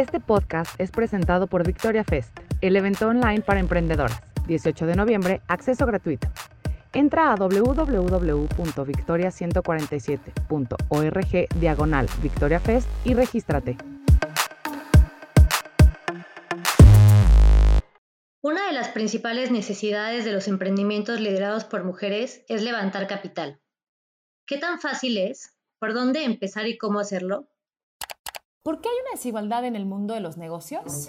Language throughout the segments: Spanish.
Este podcast es presentado por Victoria Fest, el evento online para emprendedoras. 18 de noviembre, acceso gratuito. Entra a www.victoria147.org diagonal Victoria Fest y regístrate. Una de las principales necesidades de los emprendimientos liderados por mujeres es levantar capital. ¿Qué tan fácil es? ¿Por dónde empezar y cómo hacerlo? ¿Por qué hay una desigualdad en el mundo de los negocios?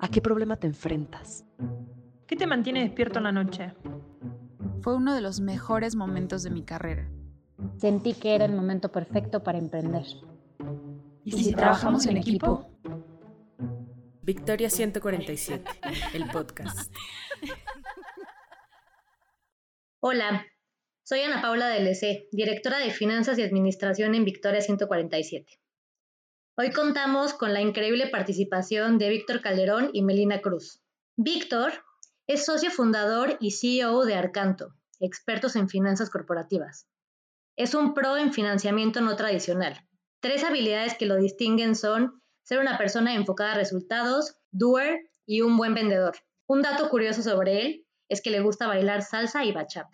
¿A qué problema te enfrentas? ¿Qué te mantiene despierto en la noche? Fue uno de los mejores momentos de mi carrera. Sentí que era el momento perfecto para emprender. ¿Y si, trabajamos en equipo? Victoria 147, el podcast. Hola, soy Ana Paula DLC, directora de Finanzas y Administración en Victoria 147. Hoy contamos con la increíble participación de Víctor Calderón y Melina Cruz. Víctor es socio fundador y CEO de Arcanto, expertos en finanzas corporativas. Es un pro en financiamiento no tradicional. Tres habilidades que lo distinguen son ser una persona enfocada a resultados, doer y un buen vendedor. Un dato curioso sobre él es que le gusta bailar salsa y bachata.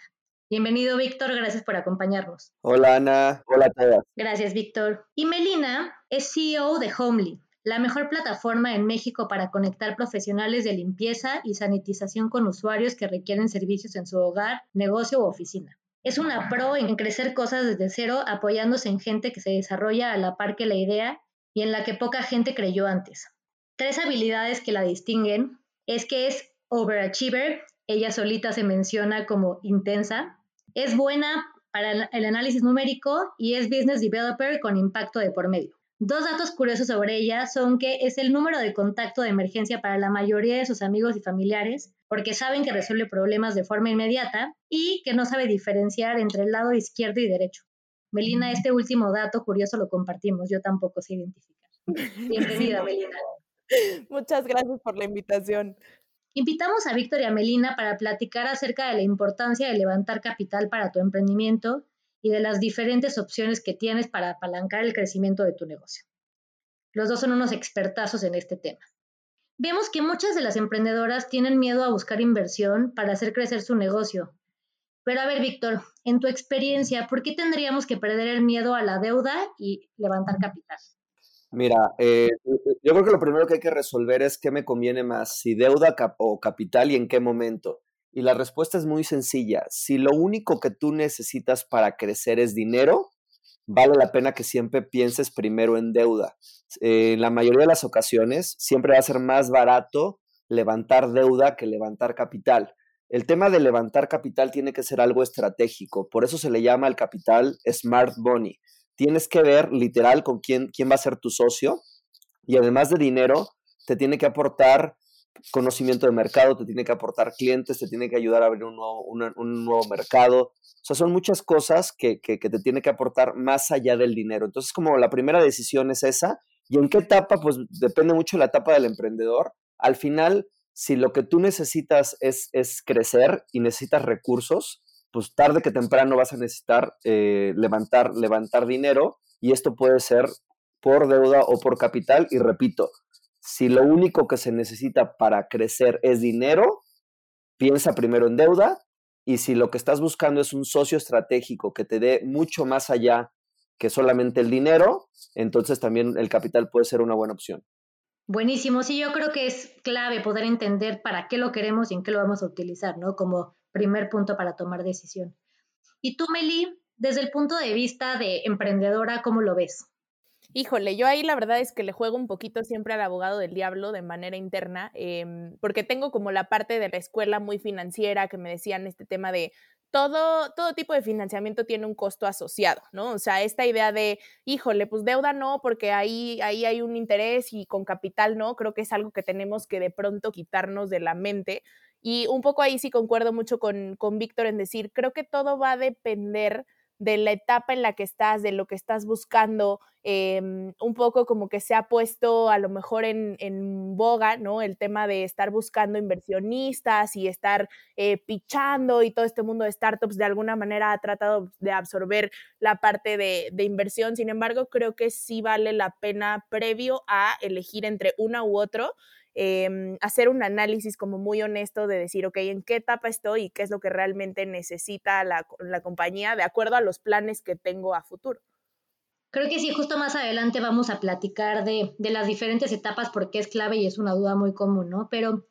Bienvenido, Víctor. Gracias por acompañarnos. Hola, Ana. Hola a todas. Gracias, Víctor. Y Melina es CEO de Homely, la mejor plataforma en México para conectar profesionales de limpieza y sanitización con usuarios que requieren servicios en su hogar, negocio u oficina. Es una pro en crecer cosas desde cero, apoyándose en gente que se desarrolla a la par que la idea y en la que poca gente creyó antes. Tres habilidades que la distinguen es que es overachiever, ella solita se menciona como intensa, es buena para el análisis numérico y es business developer con impacto de por medio. Dos datos curiosos sobre ella son que es el número de contacto de emergencia para la mayoría de sus amigos y familiares, porque saben que resuelve problemas de forma inmediata y que no sabe diferenciar entre el lado izquierdo y derecho. Melina, este último dato curioso lo compartimos, yo tampoco sé identificar. Bienvenida, Melina. Muchas gracias por la invitación. Invitamos a Víctor y a Melina para platicar acerca de la importancia de levantar capital para tu emprendimiento y de las diferentes opciones que tienes para apalancar el crecimiento de tu negocio. Los dos son unos expertazos en este tema. Vemos que muchas de las emprendedoras tienen miedo a buscar inversión para hacer crecer su negocio. Pero a ver, Víctor, en tu experiencia, ¿por qué tendríamos que perder el miedo a la deuda y levantar capital? Mira, eh, yo creo que lo primero que hay que resolver es qué me conviene más, si deuda o capital y en qué momento. Y la respuesta es muy sencilla. Si lo único que tú necesitas para crecer es dinero, vale la pena que siempre pienses primero en deuda. en la mayoría de las ocasiones, siempre va a ser más barato levantar deuda que levantar capital. El tema de levantar capital tiene que ser algo estratégico, por eso se le llama el capital Smart Money tienes que ver literal con quién, quién va a ser tu socio y además de dinero, te tiene que aportar conocimiento de mercado, te tiene que aportar clientes, te tiene que ayudar a abrir un nuevo, un nuevo mercado. O sea, son muchas cosas que, que, te tiene que aportar más allá del dinero. Entonces, como la primera decisión es esa, y en qué etapa, pues depende mucho de la etapa del emprendedor. Al final, si lo que tú necesitas es, es crecer y necesitas recursos, pues tarde que temprano vas a necesitar eh, levantar, levantar dinero y esto puede ser por deuda o por capital. Y repito, si lo único que se necesita para crecer es dinero, piensa primero en deuda y si lo que estás buscando es un socio estratégico que te dé mucho más allá que solamente el dinero, entonces también el capital puede ser una buena opción. Buenísimo, sí, yo creo que es clave poder entender para qué lo queremos y en qué lo vamos a utilizar, ¿no? Como primer punto para tomar decisión. Y tú, Meli, desde el punto de vista de emprendedora, ¿cómo lo ves? Híjole, yo ahí la verdad es que le juego un poquito siempre al abogado del diablo de manera interna, em, porque tengo como la parte de la escuela muy financiera que me decían este tema de todo, todo tipo de financiamiento tiene un costo asociado, ¿no? O sea, esta idea de, híjole, pues deuda no, porque ahí, ahí hay un interés y con capital no, creo que es algo que tenemos que de pronto quitarnos de la mente y un poco ahí sí concuerdo mucho con, con Víctor en decir, creo que todo va a depender de la etapa en la que estás, de lo que estás buscando, Em, un poco como que se ha puesto a lo mejor en, en, boga, ¿no? El tema de estar buscando inversionistas y estar eh, pichando y todo este mundo de startups de alguna manera ha tratado de absorber la parte de, de inversión. Sin embargo, creo que sí vale la pena previo a elegir entre una u otro. Eh, hacer un análisis como muy honesto de decir, ok, ¿en qué etapa estoy y qué es lo que realmente necesita la, la compañía de acuerdo a los planes que tengo a futuro? Creo que sí, justo más adelante vamos a platicar de, de, las diferentes etapas porque es clave y es una duda muy común, ¿no? Pero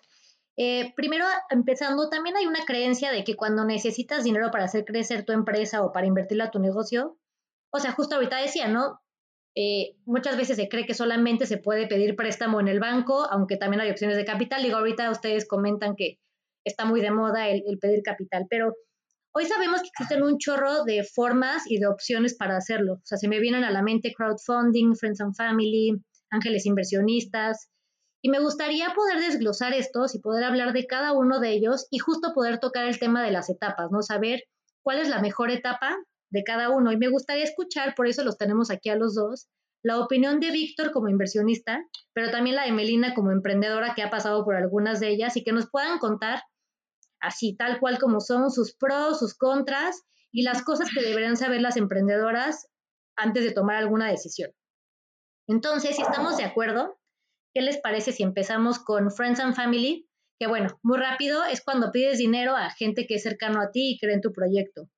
eh, primero, empezando, también hay una creencia de que cuando necesitas dinero para hacer crecer tu empresa o para invertirla a tu negocio, o sea, justo ahorita decía, ¿no? Eh, muchas veces se cree que solamente se puede pedir préstamo en el banco, aunque también hay opciones de capital. Digo, ahorita ustedes comentan que está muy de moda el, el pedir capital, pero Hoy sabemos que existen un chorro de formas y de opciones para hacerlo. O sea, se me vienen a la mente crowdfunding, friends and family, ángeles inversionistas. Y me gustaría poder desglosar estos y poder hablar de cada uno de ellos y justo poder tocar el tema de las etapas, ¿no? Saber cuál es la mejor etapa de cada uno. Y me gustaría escuchar, por eso los tenemos aquí a los dos, la opinión de Víctor como inversionista, pero también la de Melina como emprendedora que ha pasado por algunas de ellas y que nos puedan contar así tal cual como son, sus pros, sus contras y las cosas que deberían saber las emprendedoras antes de tomar alguna decisión. Entonces, si estamos de acuerdo, ¿qué les parece si empezamos con Friends and Family? Que bueno, muy rápido es cuando pides dinero a gente que es cercano a ti y cree en tu proyecto.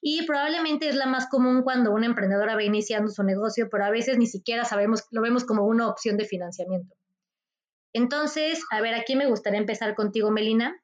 Y probablemente es la más común cuando una emprendedora va iniciando su negocio, pero a veces ni siquiera sabemos, lo vemos como una opción de financiamiento. Entonces, a ver, aquí me gustaría empezar contigo, Melina.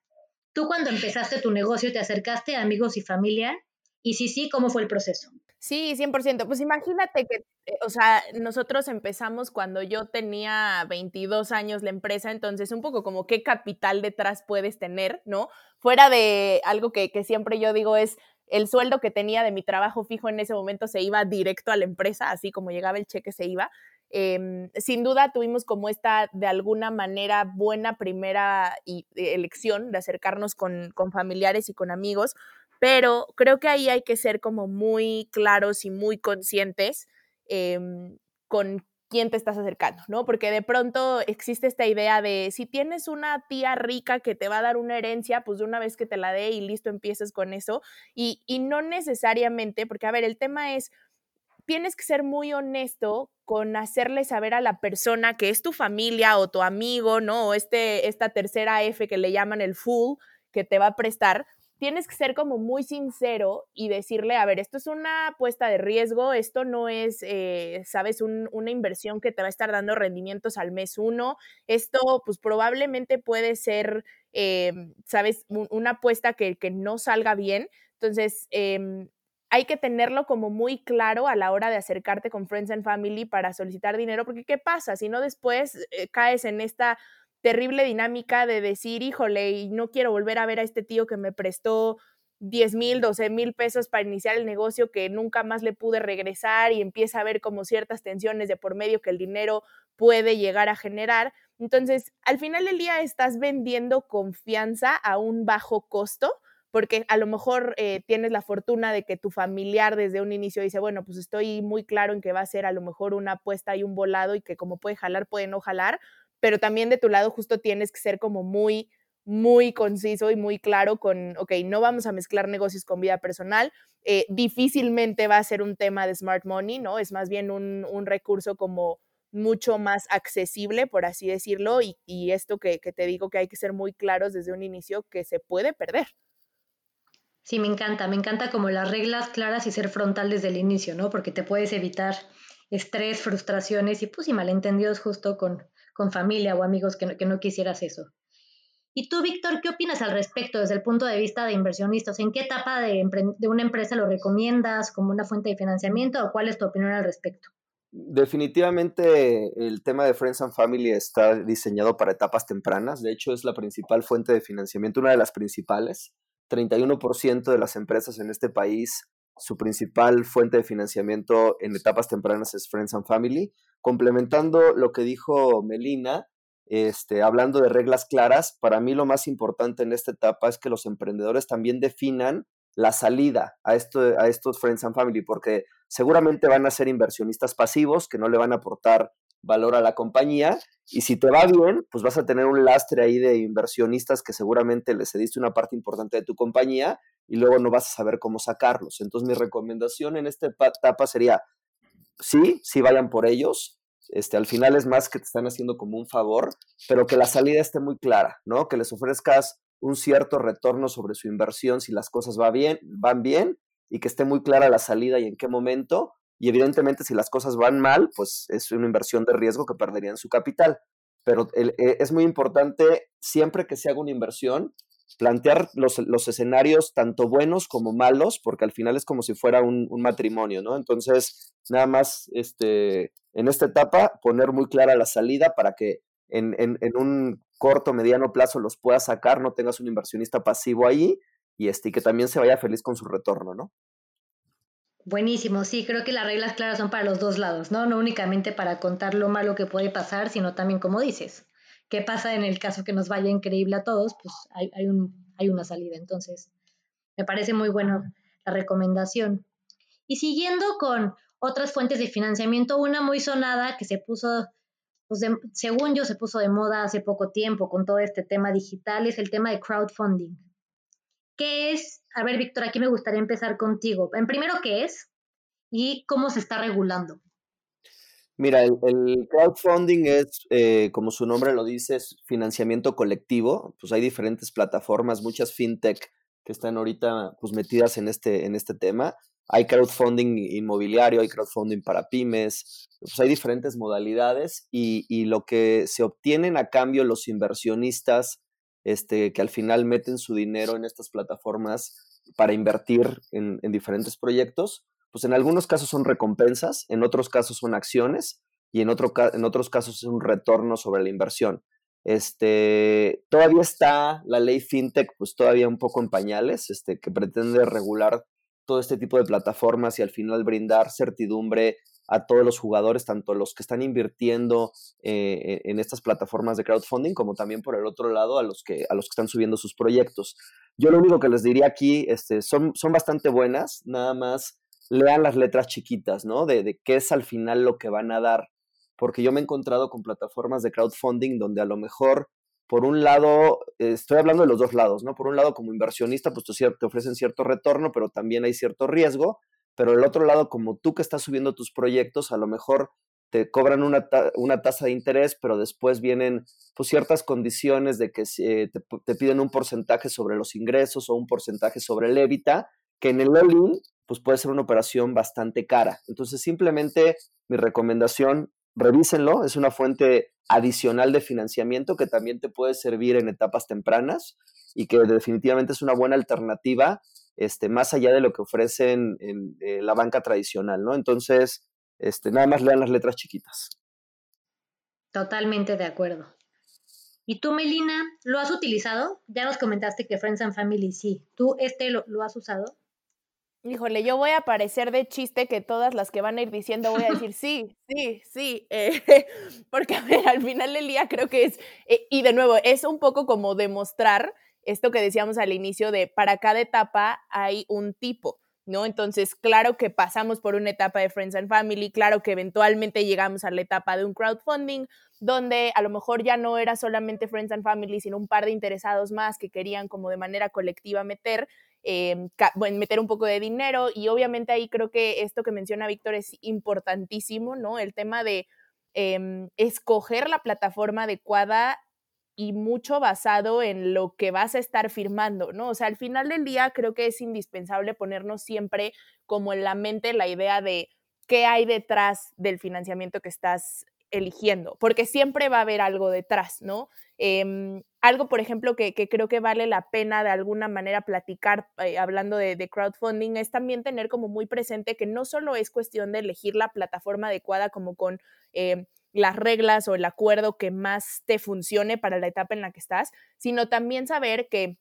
Tú cuando empezaste tu negocio, ¿te acercaste a amigos y familia? Y si sí, ¿cómo fue el proceso? Sí, 100%. Pues imagínate que, eh, o sea, nosotros empezamos cuando yo tenía 22 años la empresa, entonces un poco como qué capital detrás puedes tener, ¿no? Fuera de algo que, que siempre yo digo es el sueldo que tenía de mi trabajo fijo en ese momento se iba directo a la empresa, así como llegaba el cheque se iba. Em, sin duda tuvimos como esta, de alguna manera, buena primera eh, elección de acercarnos con, familiares y con amigos, pero creo que ahí hay que ser como muy claros y muy conscientes eh, con quién te estás acercando, ¿no? Porque de pronto existe esta idea de si tienes una tía rica que te va a dar una herencia, pues de una vez que te la dé y listo, empiezas con eso. Y no necesariamente, porque a ver, el tema es, tienes que ser muy honesto con hacerle saber a la persona que es tu familia o tu amigo, ¿no? O este, esta tercera F que le llaman el full que te va a prestar, tienes que ser como muy sincero y decirle, a ver, esto es una apuesta de riesgo, esto no es, eh, sabes, una inversión que te va a estar dando rendimientos al mes uno, esto pues probablemente puede ser, eh, sabes, una apuesta que, que, no salga bien. Entonces, eh, hay que tenerlo como muy claro a la hora de acercarte con Friends and Family para solicitar dinero, porque ¿qué pasa? Si no después eh, caes en esta terrible dinámica de decir, híjole, y no quiero volver a ver a este tío que me prestó 10 mil, 12 mil pesos para iniciar el negocio que nunca más le pude regresar y empieza a haber como ciertas tensiones de por medio que el dinero puede llegar a generar. Entonces, al final del día estás vendiendo confianza a un bajo costo porque a lo mejor eh, tienes la fortuna de que tu familiar desde un inicio dice, bueno, pues estoy muy claro en que va a ser a lo mejor una apuesta y un volado y que como puede jalar, puede no jalar, pero también de tu lado justo tienes que ser como muy, muy conciso y muy claro con, ok, no vamos a mezclar negocios con vida personal, eh, difícilmente va a ser un tema de smart money, ¿no? Es más bien un, recurso como mucho más accesible, por así decirlo, y, y esto que, que te digo que hay que ser muy claros desde un inicio que se puede perder. Sí, me encanta, me encanta como las reglas claras y ser frontal desde el inicio, ¿no? Porque te puedes evitar estrés, frustraciones y pues y malentendidos justo con, con familia o amigos que no, que no quisieras eso. Y tú, Víctor, ¿qué opinas al respecto desde el punto de vista de inversionistas? ¿En qué etapa de, de, una empresa lo recomiendas como una fuente de financiamiento o cuál es tu opinión al respecto? Definitivamente el tema de Friends and Family está diseñado para etapas tempranas. De hecho, es la principal fuente de financiamiento, una de las principales. 31% de las empresas en este país, su principal fuente de financiamiento en etapas tempranas es Friends and Family. Complementando lo que dijo Melina, este, hablando de reglas claras, para mí lo más importante en esta etapa es que los emprendedores también definan la salida a, esto, a estos Friends and Family, porque seguramente van a ser inversionistas pasivos que no le van a aportar valor a la compañía y si te va bien, pues vas a tener un lastre ahí de inversionistas que seguramente le cediste una parte importante de tu compañía y luego no vas a saber cómo sacarlos. Entonces mi recomendación en esta etapa sería, sí, sí vayan por ellos. Este, al final es más que te están haciendo como un favor, pero que la salida esté muy clara, ¿no? Que les ofrezcas un cierto retorno sobre su inversión si las cosas va bien, van bien y que esté muy clara la salida y en qué momento. Y evidentemente si las cosas van mal, pues es una inversión de riesgo que perderían su capital. Pero eh, es muy importante siempre que se haga una inversión, plantear los, los, escenarios tanto buenos como malos, porque al final es como si fuera un, un, matrimonio, ¿no? Entonces, nada más este, en esta etapa, poner muy clara la salida para que en, en, en un corto, mediano plazo los puedas sacar, no tengas un inversionista pasivo ahí y, este, y que también se vaya feliz con su retorno, ¿no? Buenísimo, sí, creo que las reglas claras son para los dos lados, ¿no? No únicamente para contar lo malo que puede pasar, sino también, como dices, qué pasa en el caso que nos vaya increíble a todos, pues hay, hay, un, hay una salida. Entonces, me parece muy bueno la recomendación. Y siguiendo con otras fuentes de financiamiento, una muy sonada que se puso, pues según yo, se puso de moda hace poco tiempo con todo este tema digital, es el tema de crowdfunding. ¿Qué es? A ver, Víctor, aquí me gustaría empezar contigo. En primero, ¿qué es? Y cómo se está regulando. Mira, el, crowdfunding es, eh, como su nombre lo dice, financiamiento colectivo. Pues hay diferentes plataformas, muchas fintech que están ahorita pues, metidas en este, en este tema. Hay crowdfunding inmobiliario, hay crowdfunding para pymes, pues hay diferentes modalidades y, y lo que se obtienen a cambio los inversionistas este, que al final meten su dinero en estas plataformas para invertir en, diferentes proyectos, pues en algunos casos son recompensas, en otros casos son acciones y en, otro, en otros casos es un retorno sobre la inversión. Este, todavía está la ley fintech, pues todavía un poco en pañales, este, que pretende regular todo este tipo de plataformas y al final brindar certidumbre a todos los jugadores, tanto los que están invirtiendo eh, en estas plataformas de crowdfunding, como también por el otro lado a los que, a los que están subiendo sus proyectos. Yo lo único que les diría aquí, este, son, son bastante buenas, nada más lean las letras chiquitas, ¿no? De, de qué es al final lo que van a dar. Porque yo me he encontrado con plataformas de crowdfunding donde a lo mejor, por un lado, estoy hablando de los dos lados, ¿no? Por un lado, como inversionista, pues te ofrecen cierto retorno, pero también hay cierto riesgo pero el otro lado, como tú que estás subiendo tus proyectos, a lo mejor te cobran una, una tasa de interés, pero después vienen pues, ciertas condiciones de que te, te, piden un porcentaje sobre los ingresos o un porcentaje sobre el EBITDA, que en el all pues puede ser una operación bastante cara. Entonces, simplemente mi recomendación, revísenlo, es una fuente adicional de financiamiento que también te puede servir en etapas tempranas y que definitivamente es una buena alternativa este, más allá de lo que ofrecen en, eh, la banca tradicional, ¿no? Entonces, este, nada más lean las letras chiquitas. Totalmente de acuerdo. ¿Y tú, Melina, lo has utilizado? Ya nos comentaste que Friends and Family sí. ¿Tú este lo, has usado? Híjole, yo voy a parecer de chiste que todas las que van a ir diciendo voy a decir sí, sí, sí, eh, porque a ver, al final del día creo que es, eh, y de nuevo, es un poco como demostrar esto que decíamos al inicio de para cada etapa hay un tipo. ¿no? Entonces, claro que pasamos por una etapa de Friends and Family, claro que eventualmente llegamos a la etapa de un crowdfunding, donde a lo mejor ya no era solamente Friends and Family, sino un par de interesados más que querían como de manera colectiva meter, eh, meter un poco de dinero y obviamente ahí creo que esto que menciona Víctor es importantísimo, ¿no? El tema de em, escoger la plataforma adecuada y mucho basado en lo que vas a estar firmando, ¿no? O sea, al final del día creo que es indispensable ponernos siempre como en la mente la idea de qué hay detrás del financiamiento que estás eligiendo, porque siempre va a haber algo detrás, ¿no? Em, algo, por ejemplo, que, creo que vale la pena de alguna manera platicar eh, hablando de, crowdfunding es también tener como muy presente que no solo es cuestión de elegir la plataforma adecuada como con... Eh, las reglas o el acuerdo que más te funcione para la etapa en la que estás, sino también saber que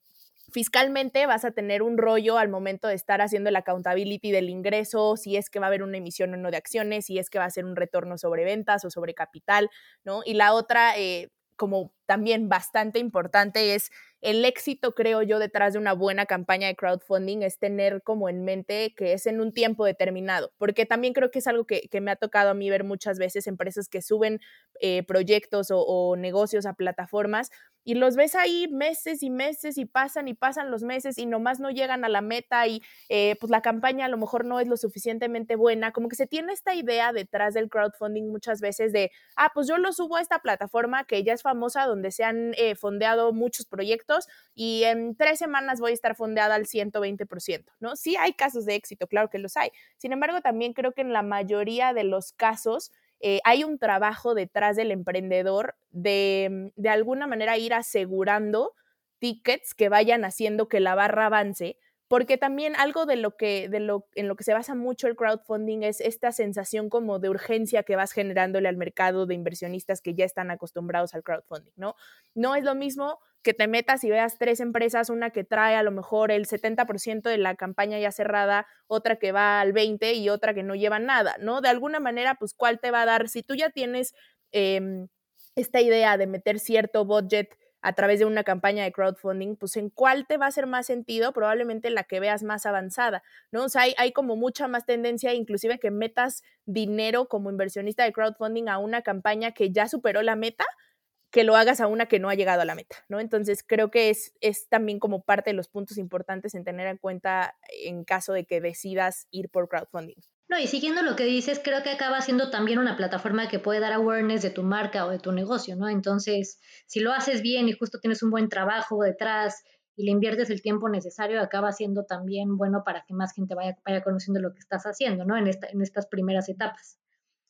fiscalmente vas a tener un rollo al momento de estar haciendo el accountability del ingreso, si es que va a haber una emisión o no de acciones, si es que va a ser un retorno sobre ventas o sobre capital, ¿no? Y la otra, eh, como también bastante importante es el éxito, creo yo, detrás de una buena campaña de crowdfunding es tener como en mente que es en un tiempo determinado, porque también creo que es algo que, me ha tocado a mí ver muchas veces, empresas que suben eh, proyectos o, negocios a plataformas y los ves ahí meses y meses y pasan y pasan los meses y nomás no llegan a la meta y eh, pues la campaña a lo mejor no es lo suficientemente buena, como que se tiene esta idea detrás del crowdfunding muchas veces de, ah, pues yo lo subo a esta plataforma que ya es famosa, donde se han eh, fondeado muchos proyectos y en tres semanas voy a estar fondeada al 120%, ¿no? Sí hay casos de éxito, claro que los hay. Sin embargo, también creo que en la mayoría de los casos eh, hay un trabajo detrás del emprendedor de, de alguna manera ir asegurando tickets que vayan haciendo que la barra avance porque también algo de lo que, de lo, en lo que se basa mucho el crowdfunding es esta sensación como de urgencia que vas generándole al mercado de inversionistas que ya están acostumbrados al crowdfunding, ¿no? No es lo mismo que te metas y veas tres empresas, una que trae a lo mejor el 70% de la campaña ya cerrada, otra que va al 20% y otra que no lleva nada, ¿no? De alguna manera, pues, ¿cuál te va a dar? Si tú ya tienes em, esta idea de meter cierto budget a través de una campaña de crowdfunding, pues en cuál te va a hacer más sentido, probablemente la que veas más avanzada, ¿no? O sea, hay, hay como mucha más tendencia, inclusive que metas dinero como inversionista de crowdfunding a una campaña que ya superó la meta, que lo hagas a una que no ha llegado a la meta, ¿no? Entonces creo que es, es también como parte de los puntos importantes en tener en cuenta en caso de que decidas ir por crowdfunding. No, y siguiendo lo que dices, creo que acaba siendo también una plataforma que puede dar awareness de tu marca o de tu negocio, ¿no? Entonces, si lo haces bien y justo tienes un buen trabajo detrás y le inviertes el tiempo necesario, acaba siendo también bueno para que más gente vaya, vaya conociendo lo que estás haciendo, ¿no? En, esta, en estas primeras etapas.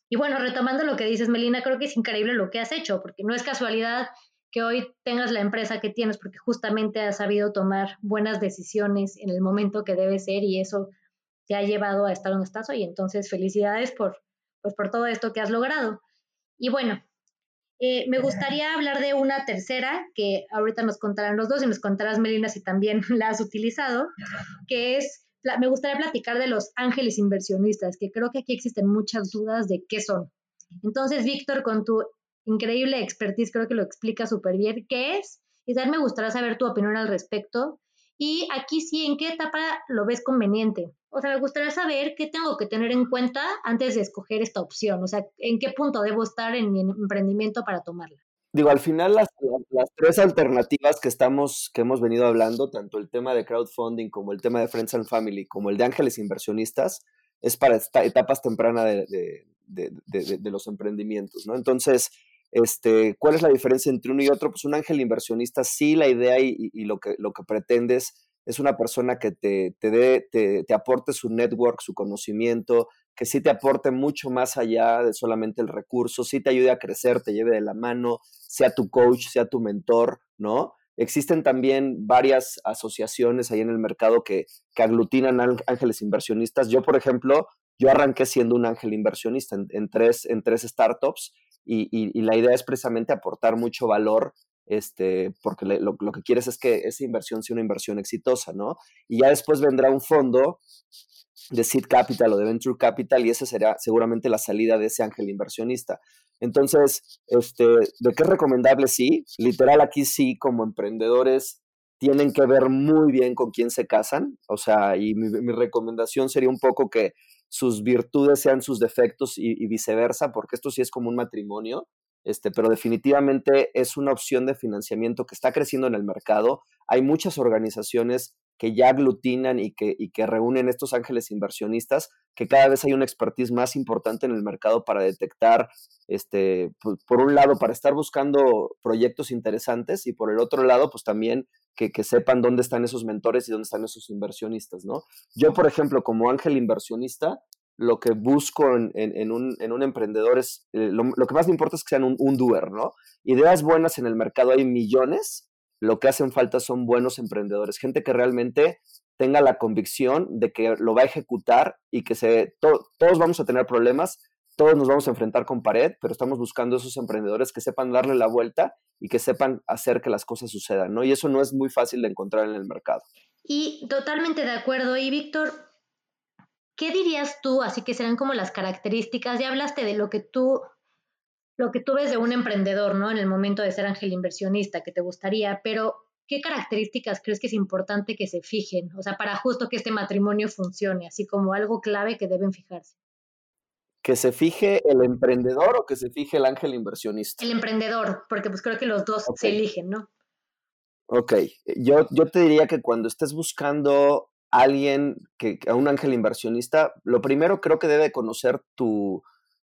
Y bueno, retomando lo que dices, Melina, creo que es increíble lo que has hecho, porque no es casualidad que hoy tengas la empresa que tienes, porque justamente has sabido tomar buenas decisiones en el momento que debe ser y eso te ha llevado a estar donde estás hoy. Entonces, felicidades por, pues, por todo esto que has logrado. Y bueno, eh, me gustaría hablar de una tercera, que ahorita nos contarán los dos y nos contarás, Melina, si también la has utilizado, que es, me gustaría platicar de los ángeles inversionistas, que creo que aquí existen muchas dudas de qué son. Entonces, Víctor, con tu increíble expertise, creo que lo explica súper bien qué es. Y también me gustaría saber tu opinión al respecto. Y aquí sí, ¿en qué etapa lo ves conveniente? O sea, me gustaría saber qué tengo que tener en cuenta antes de escoger esta opción. O sea, en qué punto debo estar en mi emprendimiento para tomarla. Digo, al final las, tres alternativas que estamos, que hemos venido hablando, tanto el tema de crowdfunding como el tema de Friends and Family, como el de ángeles inversionistas, es para etapas tempranas de, de, los emprendimientos, ¿no? Entonces, este, ¿cuál es la diferencia entre uno y otro? Pues un ángel inversionista, sí, la idea y, lo, que, lo que pretendes es una persona que te, te, dé, te, te, aporte su network, su conocimiento, que sí te aporte mucho más allá de solamente el recurso, sí te ayude a crecer, te lleve de la mano, sea tu coach, sea tu mentor, ¿no? Existen también varias asociaciones ahí en el mercado que, que aglutinan ángeles inversionistas. Yo, por ejemplo, yo arranqué siendo un ángel inversionista en, tres, en tres startups y, y, la idea es precisamente aportar mucho valor este, porque lo, que quieres es que esa inversión sea una inversión exitosa, ¿no? Y ya después vendrá un fondo de seed capital o de venture capital y esa será seguramente la salida de ese ángel inversionista. Entonces, este, ¿de qué es recomendable? Sí, literal aquí sí, como emprendedores tienen que ver muy bien con quién se casan, o sea, y mi, recomendación sería un poco que sus virtudes sean sus defectos y, viceversa, porque esto sí es como un matrimonio, este, pero definitivamente es una opción de financiamiento que está creciendo en el mercado. Hay muchas organizaciones que ya aglutinan y que, y que reúnen estos ángeles inversionistas, que cada vez hay una expertise más importante en el mercado para detectar, este, por, un lado, para estar buscando proyectos interesantes y por el otro lado, pues también que, que, sepan dónde están esos mentores y dónde están esos inversionistas, ¿no? Yo, por ejemplo, como ángel inversionista, lo que busco en, en, un, en un, emprendedor es, eh, lo, que más me importa es que sean un, un, doer, ¿no? Ideas buenas en el mercado hay millones, lo que hacen falta son buenos emprendedores, gente que realmente tenga la convicción de que lo va a ejecutar y que se, todos vamos a tener problemas, todos nos vamos a enfrentar con pared, pero estamos buscando esos emprendedores que sepan darle la vuelta y que sepan hacer que las cosas sucedan, ¿no? Y eso no es muy fácil de encontrar en el mercado. Y totalmente de acuerdo. Y Víctor, ¿qué dirías tú? Así que serán como las características, ya hablaste de lo que tú lo que tú ves de un emprendedor, ¿no? En el momento de ser ángel inversionista, que te gustaría, pero ¿qué características crees que es importante que se fijen? O sea, para justo que este matrimonio funcione, así como algo clave que deben fijarse. ¿Que se fije el emprendedor o que se fije el ángel inversionista? El emprendedor, porque pues creo que los dos se eligen, ¿no? Ok, yo, yo te diría que cuando estés buscando a alguien, que, a un ángel inversionista, lo primero creo que debe conocer tu,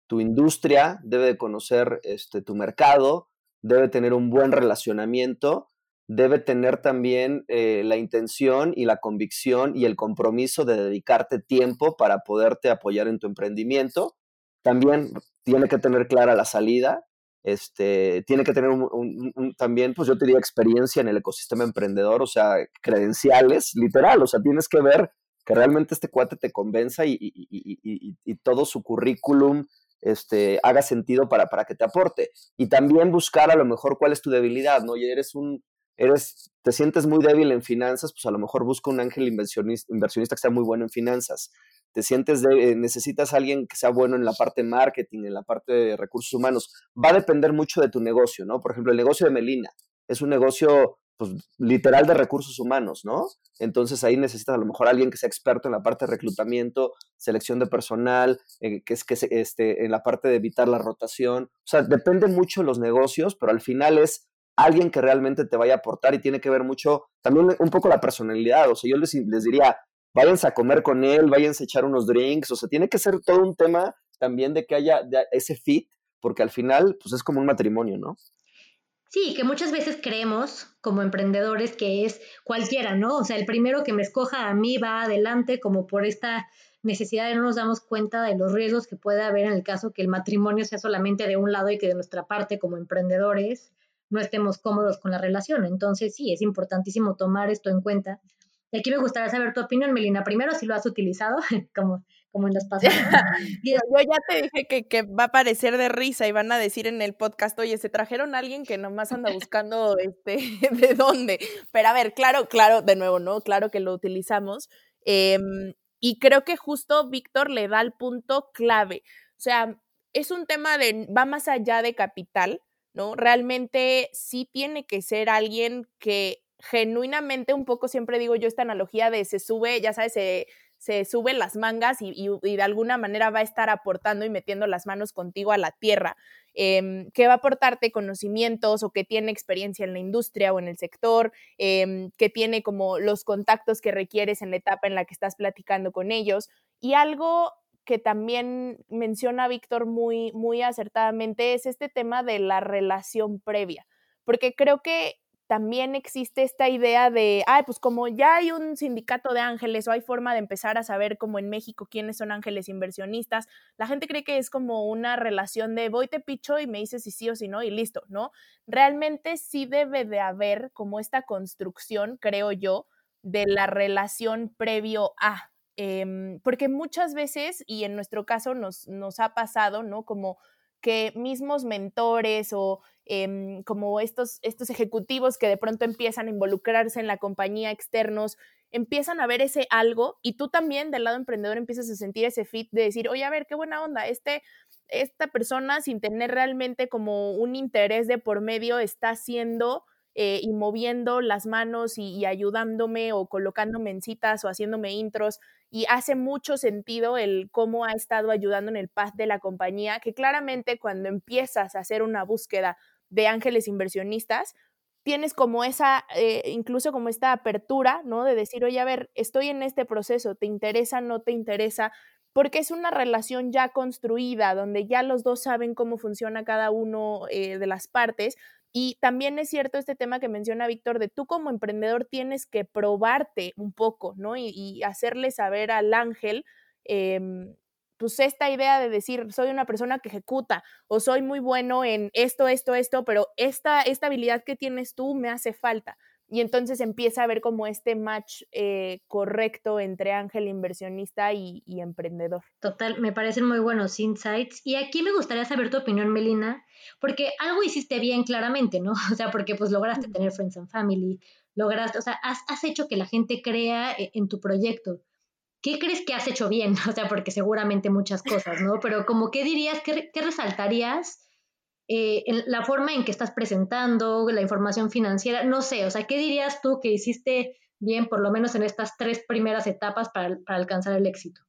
tu industria, debe de conocer este, tu mercado, debe tener un buen relacionamiento, debe tener también eh, la intención y la convicción y el compromiso de dedicarte tiempo para poderte apoyar en tu emprendimiento. También tiene que tener clara la salida, este, tiene que tener un, también, pues yo te diría, experiencia en el ecosistema emprendedor, o sea, credenciales, literal, o sea, tienes que ver que realmente este cuate te convenza y, y todo su currículum este, haga sentido para, para que te aporte. Y también buscar a lo mejor cuál es tu debilidad, ¿no? Y eres un, eres, te sientes muy débil en finanzas, pues a lo mejor busca un ángel inversionista, inversionista que sea muy bueno en finanzas. Te sientes, de, necesitas a alguien que sea bueno en la parte marketing, en la parte de recursos humanos. Va a depender mucho de tu negocio, ¿no? Por ejemplo, el negocio de Melina es un negocio pues, literal de recursos humanos, ¿no? Entonces ahí necesitas a lo mejor alguien que sea experto en la parte de reclutamiento, selección de personal, eh, que es que este, en la parte de evitar la rotación. O sea, depende mucho de los negocios, pero al final es alguien que realmente te vaya a aportar y tiene que ver mucho también un poco la personalidad. O sea, yo les, les diría, váyanse a comer con él, váyanse a echar unos drinks. O sea, tiene que ser todo un tema también de que haya ese fit, porque al final, pues es como un matrimonio, ¿no? Sí, que muchas veces creemos como emprendedores que es cualquiera, ¿no? O sea, el primero que me escoja a mí va adelante como por esta necesidad de no nos damos cuenta de los riesgos que puede haber en el caso que el matrimonio sea solamente de un lado y que de nuestra parte como emprendedores no estemos cómodos con la relación. Entonces, sí, es importantísimo tomar esto en cuenta. Y aquí me gustaría saber tu opinión, Melina. Primero, si lo has utilizado, como como en las pasadas. yo, ya te dije que, que, va a parecer de risa y van a decir en el podcast, oye, se trajeron a alguien que nomás anda buscando este, de dónde. Pero a ver, claro, claro, de nuevo, ¿no? Claro que lo utilizamos. Em, y creo que justo Víctor le da el punto clave. O sea, es un tema de, va más allá de capital, ¿no? Realmente sí tiene que ser alguien que genuinamente, un poco siempre digo yo esta analogía de se sube, ya sabes, se se sube las mangas y, de alguna manera va a estar aportando y metiendo las manos contigo a la tierra, em, que va a aportarte conocimientos o que tiene experiencia en la industria o en el sector, em, que tiene como los contactos que requieres en la etapa en la que estás platicando con ellos. Y algo que también menciona Víctor muy, muy acertadamente es este tema de la relación previa, porque creo que también existe esta idea de, ay, pues como ya hay un sindicato de ángeles o hay forma de empezar a saber como en México quiénes son ángeles inversionistas, la gente cree que es como una relación de voy te picho y me dices si sí o si no y listo, ¿no? Realmente sí debe de haber como esta construcción, creo yo, de la relación previo a, em, porque muchas veces, y en nuestro caso nos, nos ha pasado, ¿no? Como que mismos mentores o em, como estos, estos ejecutivos que de pronto empiezan a involucrarse en la compañía externos, empiezan a ver ese algo y tú también del lado emprendedor empiezas a sentir ese fit de decir, oye, a ver, qué buena onda, este, esta persona sin tener realmente como un interés de por medio está haciendo eh, y moviendo las manos y, ayudándome o colocándome en citas o haciéndome intros. Y hace mucho sentido el cómo ha estado ayudando en el path de la compañía, que claramente cuando empiezas a hacer una búsqueda de ángeles inversionistas, tienes como esa, eh, incluso como esta apertura, ¿no? De decir, oye, a ver, estoy en este proceso, ¿te interesa, no te interesa? Porque es una relación ya construida, donde ya los dos saben cómo funciona cada uno eh, de las partes, y también es cierto este tema que menciona Víctor, de tú como emprendedor tienes que probarte un poco, ¿no? Y, hacerle saber al ángel, em, pues esta idea de decir, soy una persona que ejecuta o soy muy bueno en esto, esto, esto, pero esta, esta habilidad que tienes tú me hace falta y entonces empieza a ver como este match eh, correcto entre ángel inversionista y, emprendedor. Total, me parecen muy buenos insights. Y aquí me gustaría saber tu opinión, Melina, porque algo hiciste bien claramente, ¿no? O sea, porque pues lograste tener Friends and Family, lograste, o sea, has, has hecho que la gente crea eh, en tu proyecto. ¿Qué crees que has hecho bien? O sea, porque seguramente muchas cosas, ¿no? Pero como, ¿qué dirías, qué, resaltarías? eh, en la forma en que estás presentando, la información financiera, no sé, o sea, ¿qué dirías tú que hiciste bien, por lo menos en estas tres primeras etapas para, para alcanzar el éxito?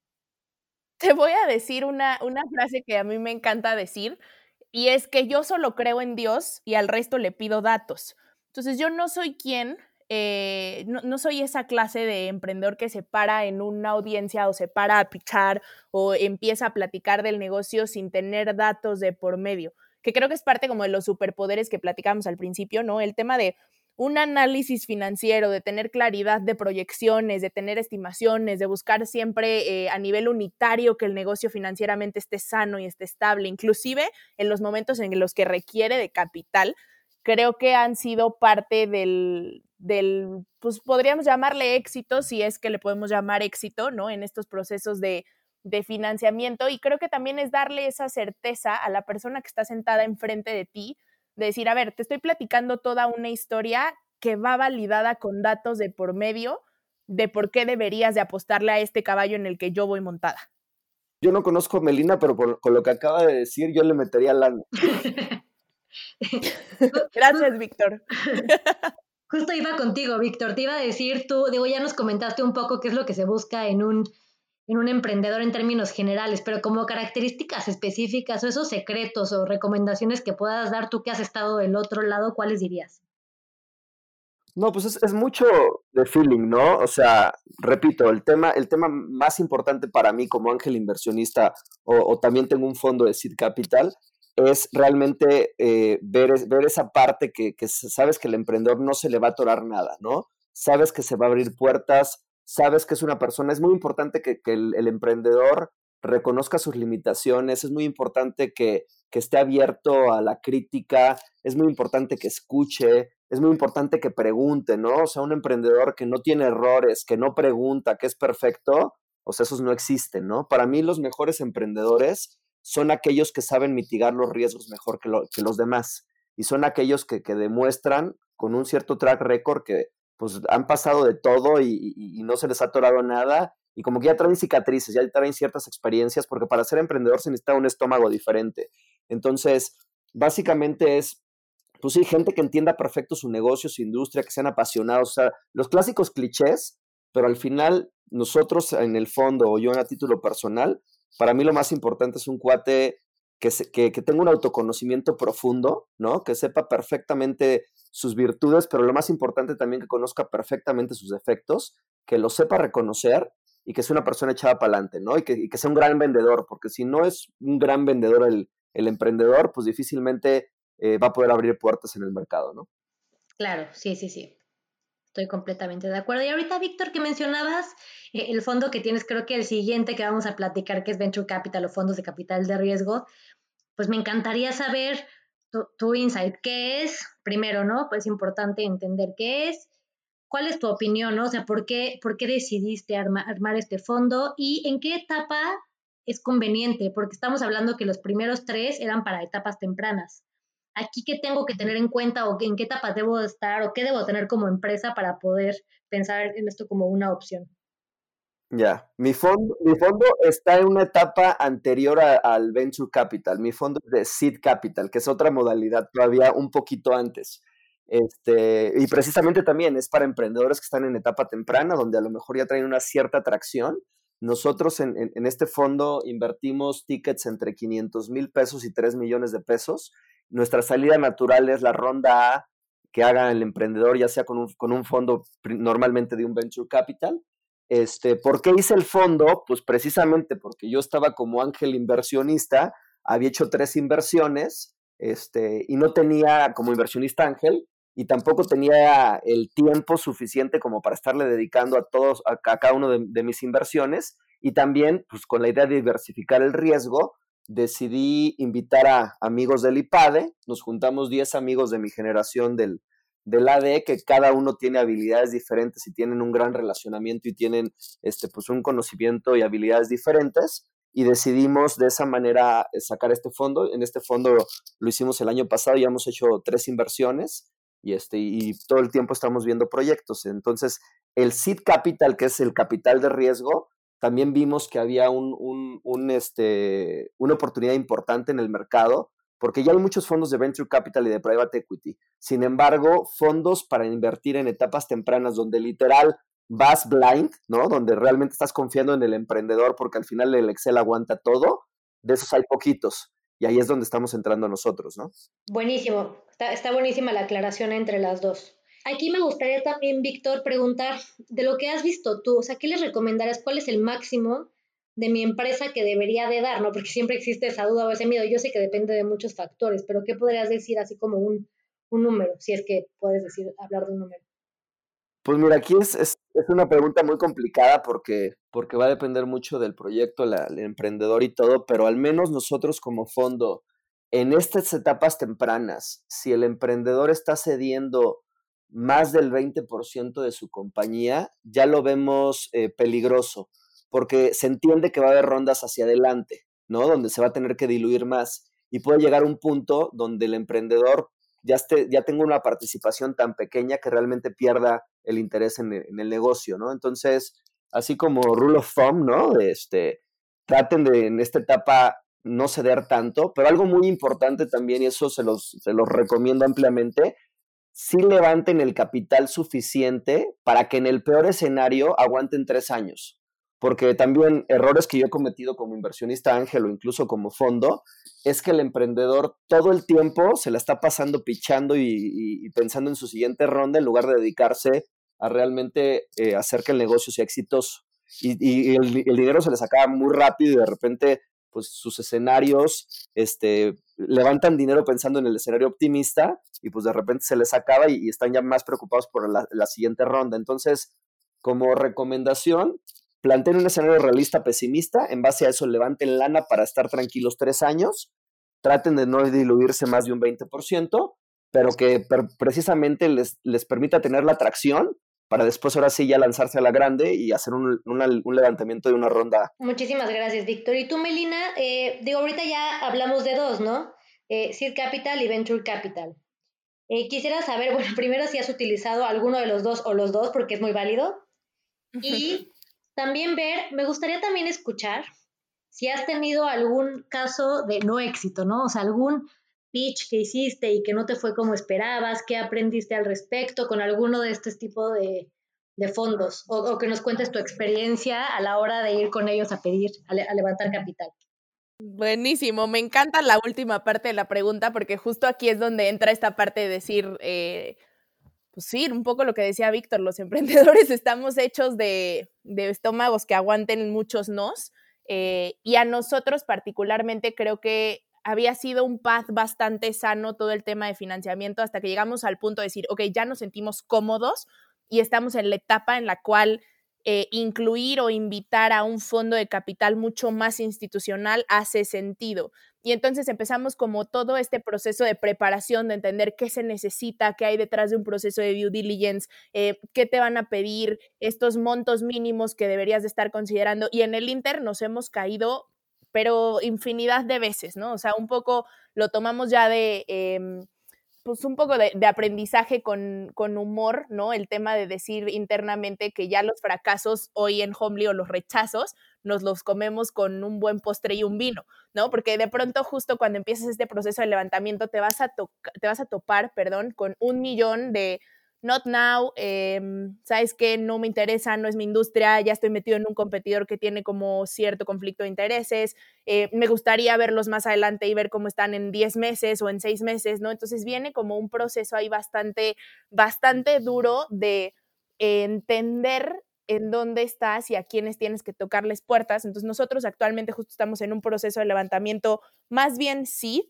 Te voy a decir una, una frase que a mí me encanta decir, y es que yo solo creo en Dios y al resto le pido datos. Entonces yo no soy quien eh, no, soy esa clase de emprendedor que se para en una audiencia o se para a pichar o empieza a platicar del negocio sin tener datos de por medio que creo que es parte como de los superpoderes que platicamos al principio, ¿no? El tema de un análisis financiero, de tener claridad de proyecciones, de tener estimaciones, de buscar siempre eh, a nivel unitario que el negocio financieramente esté sano y esté estable, inclusive en los momentos en los que requiere de capital, creo que han sido parte del, del, pues podríamos llamarle éxito, si es que le podemos llamar éxito, ¿no? En estos procesos de de financiamiento y creo que también es darle esa certeza a la persona que está sentada enfrente de ti, de decir, a ver, te estoy platicando toda una historia que va validada con datos de por medio de por qué deberías de apostarle a este caballo en el que yo voy montada. Yo no conozco a Melina, pero con lo que acaba de decir, yo le metería lana. Gracias, Víctor. Justo iba contigo, Víctor. Te iba a decir, tú, digo, ya nos comentaste un poco qué es lo que se busca en un en un emprendedor en términos generales, pero como características específicas o esos secretos o recomendaciones que puedas dar tú que has estado del otro lado, ¿cuáles dirías? No, pues es, mucho de feeling, ¿no? O sea, repito, el tema, el tema más importante para mí como ángel inversionista o, también tengo un fondo de Seed Capital es realmente eh, ver, ver esa parte que, que sabes que el emprendedor no se le va a atorar nada, ¿no? Sabes que se va a abrir puertas, sabes que es una persona, es muy importante que, el, emprendedor reconozca sus limitaciones, es muy importante que, esté abierto a la crítica, es muy importante que escuche, es muy importante que pregunte, ¿no? O sea, un emprendedor que no tiene errores, que no pregunta, que es perfecto, o sea, esos no existen, ¿no? Para mí los mejores emprendedores son aquellos que saben mitigar los riesgos mejor que, los demás y son aquellos que, que demuestran con un cierto track record que, pues han pasado de todo y, no se les ha atorado nada y como que ya traen cicatrices, ya traen ciertas experiencias, porque para ser emprendedor se necesita un estómago diferente. Entonces, básicamente es, pues sí, gente que entienda perfecto su negocio, su industria, que sean apasionados, o sea, los clásicos clichés, pero al final nosotros en el fondo, o yo a título personal, para mí lo más importante es un cuate que, que, que tenga un autoconocimiento profundo, ¿no? Que sepa perfectamente sus virtudes, pero lo más importante también que conozca perfectamente sus defectos, que lo sepa reconocer y que sea una persona echada para adelante, ¿no? Y que, sea un gran vendedor, porque si no es un gran vendedor el, emprendedor, pues difícilmente eh, va a poder abrir puertas en el mercado, ¿no? Claro, sí, sí, sí. Estoy completamente de acuerdo. Y ahorita, Víctor, que mencionabas eh, el fondo que tienes, creo que el siguiente que vamos a platicar, que es Venture Capital o fondos de capital de riesgo, pues me encantaría saber tu, insight, ¿qué es? Primero, ¿no? Pues es importante entender qué es. ¿Cuál es tu opinión, no? O sea, ¿por qué, por qué decidiste armar este fondo y en qué etapa es conveniente? Porque estamos hablando que los primeros tres eran para etapas tempranas. Aquí, ¿qué tengo que tener en cuenta o en qué etapa debo estar o qué debo tener como empresa para poder pensar en esto como una opción? Ya, mi fondo, mi fondo está en una etapa anterior al Venture Capital. Mi fondo es de Seed Capital, que es otra modalidad todavía un poquito antes. Este, y precisamente también es para emprendedores que están en etapa temprana, donde a lo mejor ya traen una cierta atracción. Nosotros en, en, este fondo invertimos tickets entre 500 mil pesos y 3 millones de pesos. Nuestra salida natural es la ronda A que haga el emprendedor, ya sea con un, con un fondo normalmente de un venture capital, este, ¿Por qué hice el fondo? Pues precisamente porque yo estaba como ángel inversionista, había hecho tres inversiones este, y no tenía como inversionista ángel y tampoco tenía el tiempo suficiente como para estarle dedicando a todos, a, cada uno de, mis inversiones y también pues con la idea de diversificar el riesgo, decidí invitar a amigos del IPADE, nos juntamos 10 amigos de mi generación del, del ADE, que cada uno tiene habilidades diferentes y tienen un gran relacionamiento y tienen este, pues un conocimiento y habilidades diferentes. Y decidimos de esa manera eh, sacar este fondo. En este fondo lo hicimos el año pasado, ya hemos hecho tres inversiones y, este, y todo el tiempo estamos viendo proyectos. Entonces, el seed capital, que es el capital de riesgo, también vimos que había un, un, este, una oportunidad importante en el mercado porque ya hay muchos fondos de venture capital y de private equity. Sin embargo, fondos para invertir en etapas tempranas donde literal vas blind, ¿no? Donde realmente estás confiando en el emprendedor porque al final el Excel aguanta todo, de esos hay poquitos. Y ahí es donde estamos entrando nosotros, ¿no? Buenísimo. Está, está buenísima la aclaración entre las dos. Aquí me gustaría también, Víctor, preguntar de lo que has visto tú, o sea, ¿qué les recomendarías? ¿Cuál es el máximo de mi empresa que debería de dar, ¿no? Porque siempre existe esa duda o ese miedo. Yo sé que depende de muchos factores, pero ¿qué podrías decir así como un, un número, si es que puedes decir, hablar de un número? Pues mira, aquí es, es, es, una pregunta muy complicada porque, porque va a depender mucho del proyecto, el emprendedor y todo, pero al menos nosotros como fondo, en estas etapas tempranas, si el emprendedor está cediendo más del 20% de su compañía, ya lo vemos eh, peligroso, porque se entiende que va a haber rondas hacia adelante, ¿no? Donde se va a tener que diluir más y puede llegar un punto donde el emprendedor ya, esté, ya tenga una participación tan pequeña que realmente pierda el interés en el, en el negocio, ¿no? Entonces, así como rule of thumb, ¿no? Este, traten de en esta etapa no ceder tanto, pero algo muy importante también, y eso se los, se los recomiendo ampliamente, sí levanten el capital suficiente para que en el peor escenario aguanten tres años. Porque también errores que yo he cometido como inversionista ángel o incluso como fondo, es que el emprendedor todo el tiempo se la está pasando pichando y, pensando en su siguiente ronda en lugar de dedicarse a realmente eh, hacer que el negocio sea exitoso. Y, el, dinero se les acaba muy rápido y de repente pues sus escenarios este, levantan dinero pensando en el escenario optimista y pues de repente se les acaba y, están ya más preocupados por la, siguiente ronda. Entonces, como recomendación, planteen un escenario realista pesimista, en base a eso levanten lana para estar tranquilos tres años, traten de no diluirse más de un 20%, pero que precisamente les, les permita tener la atracción para después ahora sí ya lanzarse a la grande y hacer un, una, un levantamiento de una ronda. Muchísimas gracias, Víctor. Y tú, Melina, eh, digo, ahorita ya hablamos de dos, ¿no? Eh, Seed Capital y Venture Capital. Eh, quisiera saber, bueno, primero si has utilizado alguno de los dos o los dos, porque es muy válido. Y también ver, me gustaría también escuchar si has tenido algún caso de no éxito, ¿no? O sea, algún pitch que hiciste y que no te fue como esperabas, qué aprendiste al respecto con alguno de este tipo de, fondos o, que nos cuentes tu experiencia a la hora de ir con ellos a pedir, a, levantar capital. Buenísimo, me encanta la última parte de la pregunta porque justo aquí es donde entra esta parte de decir, eh, pues sí, un poco lo que decía Víctor, los emprendedores estamos hechos de, de estómagos que aguanten muchos nos eh, y a nosotros particularmente creo que había sido un path bastante sano todo el tema de financiamiento hasta que llegamos al punto de decir, ok, ya nos sentimos cómodos y estamos en la etapa en la cual eh, incluir o invitar a un fondo de capital mucho más institucional hace sentido. Y entonces empezamos como todo este proceso de preparación, de entender qué se necesita, qué hay detrás de un proceso de due diligence, eh, qué te van a pedir, estos montos mínimos que deberías de estar considerando. Y en el Inter nos hemos caído pero infinidad de veces, ¿no? O sea, un poco lo tomamos ya de, eh, pues un poco de, de aprendizaje con, con, humor, ¿no? El tema de decir internamente que ya los fracasos hoy en Homely o los rechazos nos los comemos con un buen postre y un vino, ¿no? Porque de pronto justo cuando empiezas este proceso de levantamiento te vas a, te vas a topar, perdón, con un millón de not now, eh, sabes que no me interesa, no es mi industria, ya estoy metido en un competidor que tiene como cierto conflicto de intereses, eh, me gustaría verlos más adelante y ver cómo están en 10 meses o en 6 meses, ¿no? Entonces viene como un proceso ahí bastante, bastante duro de entender en dónde estás y a quiénes tienes que tocarles puertas. Entonces nosotros actualmente justo estamos en un proceso de levantamiento más bien seed.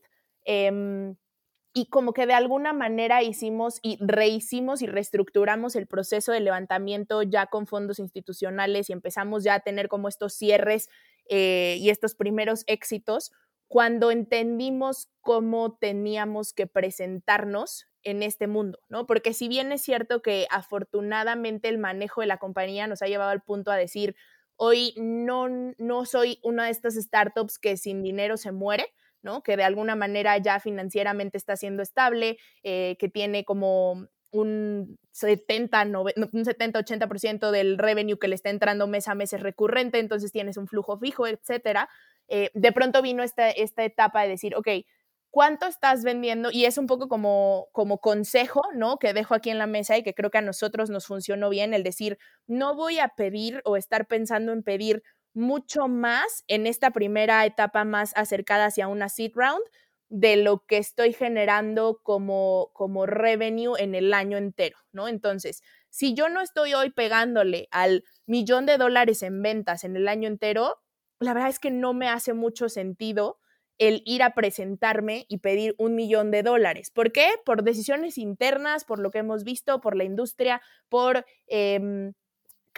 Y como que de alguna manera hicimos y rehicimos y reestructuramos el proceso de levantamiento ya con fondos institucionales y empezamos ya a tener como estos cierres eh, y estos primeros éxitos cuando entendimos cómo teníamos que presentarnos en este mundo, ¿no? Porque si bien es cierto que afortunadamente el manejo de la compañía nos ha llevado al punto a decir, hoy no, no soy una de estas startups que sin dinero se muere, ¿no? Que de alguna manera ya financieramente está siendo estable, eh, que tiene como un 70, un 70, 80% del revenue que le está entrando mes a mes es recurrente, entonces tienes un flujo fijo, etcétera. Eh, de pronto vino esta, esta etapa de decir, ok, cuánto estás vendiendo y es un poco como, como consejo, ¿no? Que dejo aquí en la mesa y que creo que a nosotros nos funcionó bien el decir, no voy a pedir o estar pensando en pedir mucho más en esta primera etapa más acercada hacia una seed round de lo que estoy generando como, como revenue en el año entero, ¿no? Entonces, si yo no estoy hoy pegándole al millón de dólares en ventas en el año entero, la verdad es que no me hace mucho sentido el ir a presentarme y pedir un millón de dólares. ¿Por qué? Por decisiones internas, por lo que hemos visto, por la industria, por em,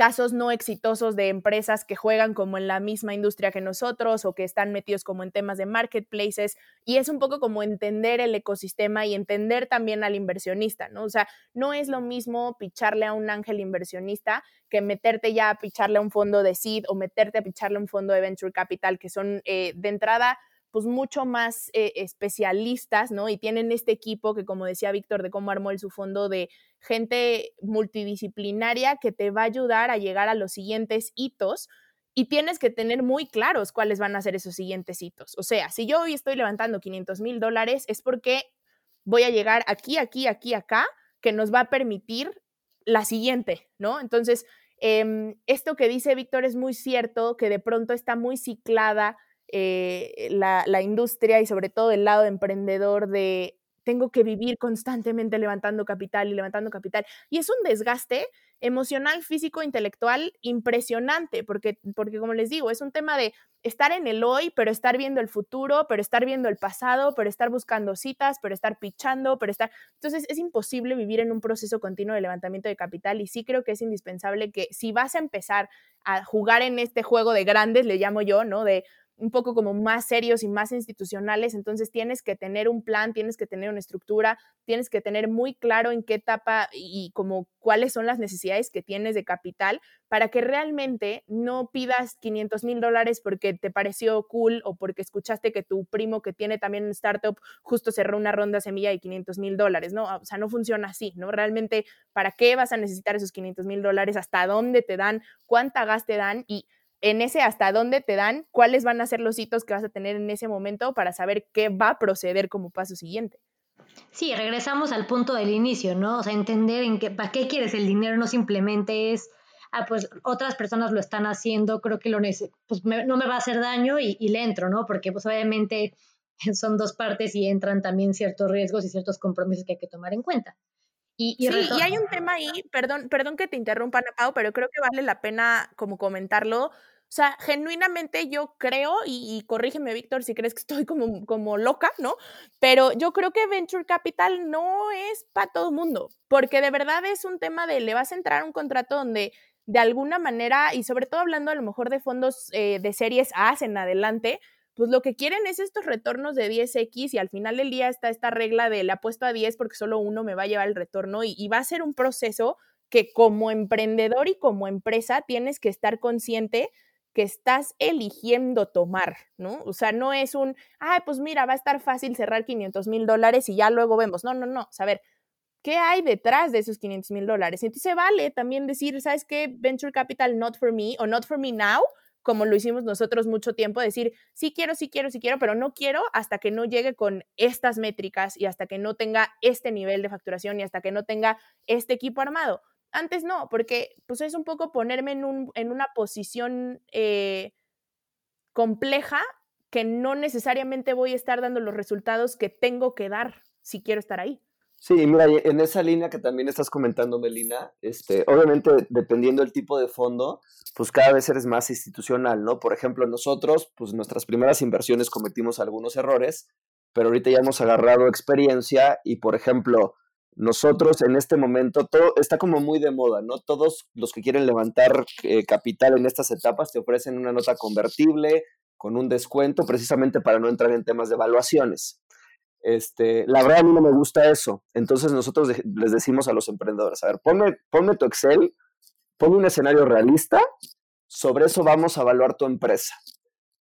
casos no exitosos de empresas que juegan como en la misma industria que nosotros o que están metidos como en temas de marketplaces y es un poco como entender el ecosistema y entender también al inversionista, ¿no? O sea, no es lo mismo picharle a un ángel inversionista que meterte ya a picharle a un fondo de seed o meterte a picharle a un fondo de venture capital que son eh, de entrada pues mucho más eh, especialistas, ¿no? Y tienen este equipo que, como decía Víctor, de cómo armó el su fondo de gente multidisciplinaria que te va a ayudar a llegar a los siguientes hitos y tienes que tener muy claros cuáles van a ser esos siguientes hitos. O sea, si yo hoy estoy levantando 500 mil dólares es porque voy a llegar aquí, aquí, aquí, acá, que nos va a permitir la siguiente, ¿no? Entonces, em, esto que dice Víctor es muy cierto, que de pronto está muy ciclada eh, la, la, industria y sobre todo el lado emprendedor de tengo que vivir constantemente levantando capital y levantando capital. Y es un desgaste emocional, físico, intelectual impresionante, porque, porque como les digo, es un tema de estar en el hoy, pero estar viendo el futuro, pero estar viendo el pasado, pero estar buscando citas, pero estar pichando, pero estar... Entonces es imposible vivir en un proceso continuo de levantamiento de capital y sí creo que es indispensable que si vas a empezar a jugar en este juego de grandes, le llamo yo, ¿no? De un poco como más serios y más institucionales, entonces tienes que tener un plan, tienes que tener una estructura, tienes que tener muy claro en qué etapa y como cuáles son las necesidades que tienes de capital para que realmente no pidas 500 mil dólares porque te pareció cool o porque escuchaste que tu primo que tiene también un startup justo cerró una ronda semilla de 500 mil dólares, ¿no? O sea, no funciona así, ¿no? Realmente, ¿para qué vas a necesitar esos 500 mil dólares? ¿Hasta dónde te dan? ¿Cuánta gas te dan? Y en ese hasta dónde te dan, cuáles van a ser los hitos que vas a tener en ese momento para saber qué va a proceder como paso siguiente. Sí, regresamos al punto del inicio, ¿no? O sea, entender en qué, para qué quieres el dinero, no simplemente es, ah, pues otras personas lo están haciendo, creo que lo pues no me va a hacer daño y, le entro, ¿no? Porque pues obviamente son dos partes y entran también ciertos riesgos y ciertos compromisos que hay que tomar en cuenta. Y, sí, y hay un tema ahí, perdón, perdón que te interrumpa, Pau, pero creo que vale la pena como comentarlo, o sea, genuinamente yo creo, y, corrígeme, Víctor, si crees que estoy como, como loca, ¿no? Pero yo creo que Venture Capital no es para todo mundo, porque de verdad es un tema de le vas a entrar a un contrato donde de alguna manera, y sobre todo hablando a lo mejor de fondos eh, de series A en adelante, pues lo que quieren es estos retornos de 10x y al final del día está esta regla de le apuesto a 10 porque solo uno me va a llevar el retorno y va a ser un proceso que como emprendedor y como empresa tienes que estar consciente que estás eligiendo tomar, ¿no? O sea, no es un, ay, pues mira, va a estar fácil cerrar 500 mil dólares y ya luego vemos. No, no, no. O ¿qué hay detrás de esos 500 mil dólares? Entonces vale también decir, ¿sabes qué? Venture capital not for me o not for me now, como lo hicimos nosotros mucho tiempo, decir, sí quiero, sí quiero, sí quiero, pero no quiero hasta que no llegue con estas métricas y hasta que no tenga este nivel de facturación y hasta que no tenga este equipo armado. Antes no, porque pues es un poco ponerme en, un, en una posición eh, compleja que no necesariamente voy a estar dando los resultados que tengo que dar si quiero estar ahí. Sí, mira, en esa línea que también estás comentando, Melina, este, obviamente dependiendo del tipo de fondo, pues cada vez eres más institucional, ¿no? Por ejemplo, nosotros, pues nuestras primeras inversiones cometimos algunos errores, pero ahorita ya hemos agarrado experiencia y, por ejemplo, nosotros en este momento, todo está como muy de moda, ¿no? Todos los que quieren levantar eh, capital en estas etapas te ofrecen una nota convertible con un descuento precisamente para no entrar en temas de evaluaciones. Este, la verdad a mí no me gusta eso. Entonces nosotros les decimos a los emprendedores, a ver, ponme, ponme tu Excel, ponme un escenario realista, sobre eso vamos a evaluar tu empresa.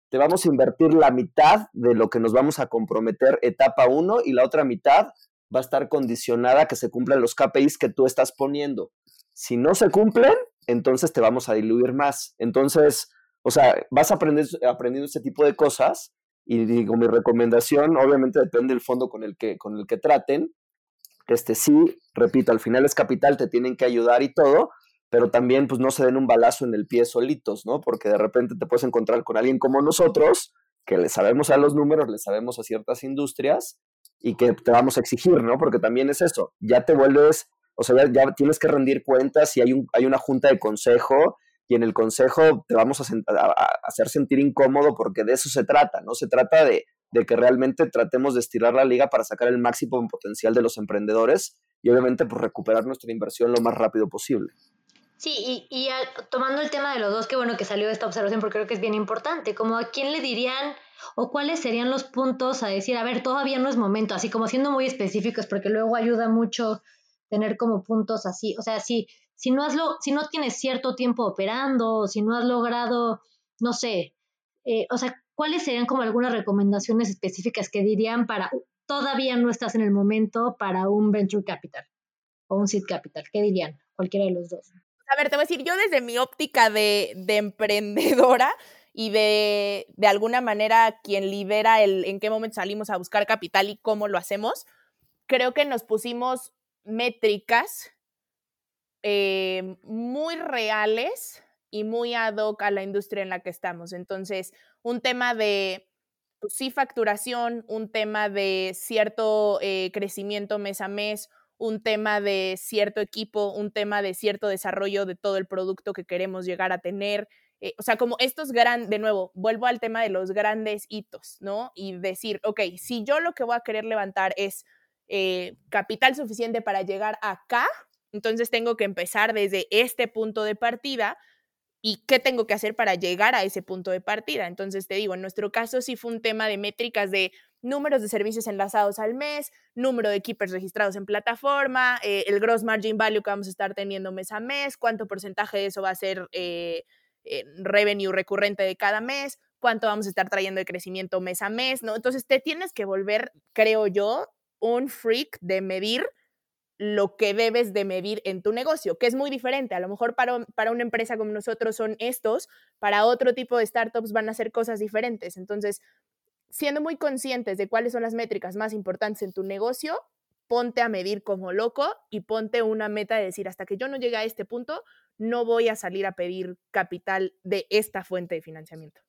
Te vamos a invertir la mitad de lo que nos vamos a comprometer etapa 1 y la otra mitad va a estar condicionada a que se cumplan los KPIs que tú estás poniendo. Si no se cumplen, entonces te vamos a diluir más. Entonces, o sea, vas aprender, aprendiendo este tipo de cosas Y digo, mi recomendación, obviamente depende del fondo con el que, con el que traten. Este sí, repito, al final es capital, te tienen que ayudar y todo, pero también pues no se den un balazo en el pie solitos, ¿no? Porque de repente te puedes encontrar con alguien como nosotros, que le sabemos a los números, le sabemos a ciertas industrias y que te vamos a exigir, ¿no? Porque también es eso, ya te vuelves, o sea, ya, tienes que rendir cuentas y hay, un, hay una junta de consejo y en el consejo te vamos a, hacer sentir incómodo porque de eso se trata, ¿no? Se trata de, que realmente tratemos de estirar la liga para sacar el máximo potencial de los emprendedores y obviamente pues recuperar nuestra inversión lo más rápido posible. Sí, y, tomando el tema de los dos, qué bueno que salió esta observación porque creo que es bien importante, como a quién le dirían o cuáles serían los puntos a decir, a ver, todavía no es momento, así como siendo muy específicos, porque luego ayuda mucho tener como puntos así, o sea, si, si no, has lo, si no tienes cierto tiempo operando, si no has logrado, no sé, eh, o sea, ¿cuáles serían como algunas recomendaciones específicas que dirían para, todavía no estás en el momento para un venture capital o un seed capital? ¿Qué dirían? Cualquiera de los dos. A ver, te voy a decir, yo desde mi óptica de, de emprendedora y de, de alguna manera quien lidera el en qué momento salimos a buscar capital y cómo lo hacemos, creo que nos pusimos métricas eh, muy reales y muy ad hoc a la industria en la que estamos. Entonces, un tema de, pues sí, facturación, un tema de cierto eh, crecimiento mes a mes, un tema de cierto equipo, un tema de cierto desarrollo de todo el producto que queremos llegar a tener. Eh, o sea, como estos grandes, de nuevo, vuelvo al tema de los grandes hitos, ¿no? Y decir, ok, si yo lo que voy a querer levantar es capital suficiente para llegar acá, entonces tengo que empezar desde este punto de partida y qué tengo que hacer para llegar a ese punto de partida. Entonces te digo, en nuestro caso sí fue un tema de métricas de números de servicios enlazados al mes, número de keepers registrados en plataforma, eh, el gross margin value que vamos a estar teniendo mes a mes, cuánto porcentaje de eso va a ser eh, eh, revenue recurrente de cada mes, cuánto vamos a estar trayendo de crecimiento mes a mes, ¿no? Entonces te tienes que volver, creo yo, un freak de medir lo que debes de medir en tu negocio, que es muy diferente. A lo mejor para, para, una empresa como nosotros son estos, para otro tipo de startups van a ser cosas diferentes. Entonces, siendo muy conscientes de cuáles son las métricas más importantes en tu negocio, ponte a medir como loco y ponte una meta de decir, hasta que yo no llegue a este punto, no voy a salir a pedir capital de esta fuente de financiamiento.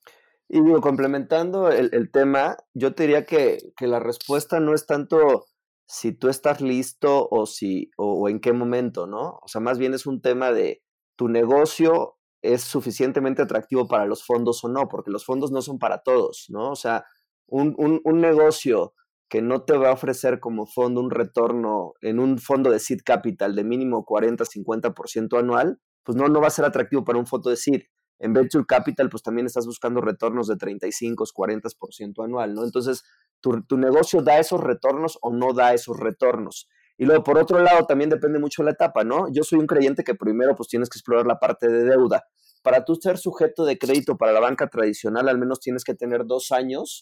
Y digo, complementando el, el tema, yo te diría que, que la respuesta no es tanto si tú estás listo o si o, en qué momento, ¿no? O sea, más bien es un tema de tu negocio es suficientemente atractivo para los fondos o no, porque los fondos no son para todos, ¿no? O sea, un, un, negocio que no te va a ofrecer como fondo un retorno en un fondo de seed capital de mínimo 40-50% anual, pues no, no va a ser atractivo para un fondo de seed. En venture capital, pues también estás buscando retornos de 35, 40% anual, ¿no? Entonces, tu, negocio da esos retornos o no da esos retornos. Y luego, por otro lado, también depende mucho de la etapa, ¿no? Yo soy un creyente que primero pues tienes que explorar la parte de deuda. Para tú ser sujeto de crédito para la banca tradicional, al menos tienes que tener dos años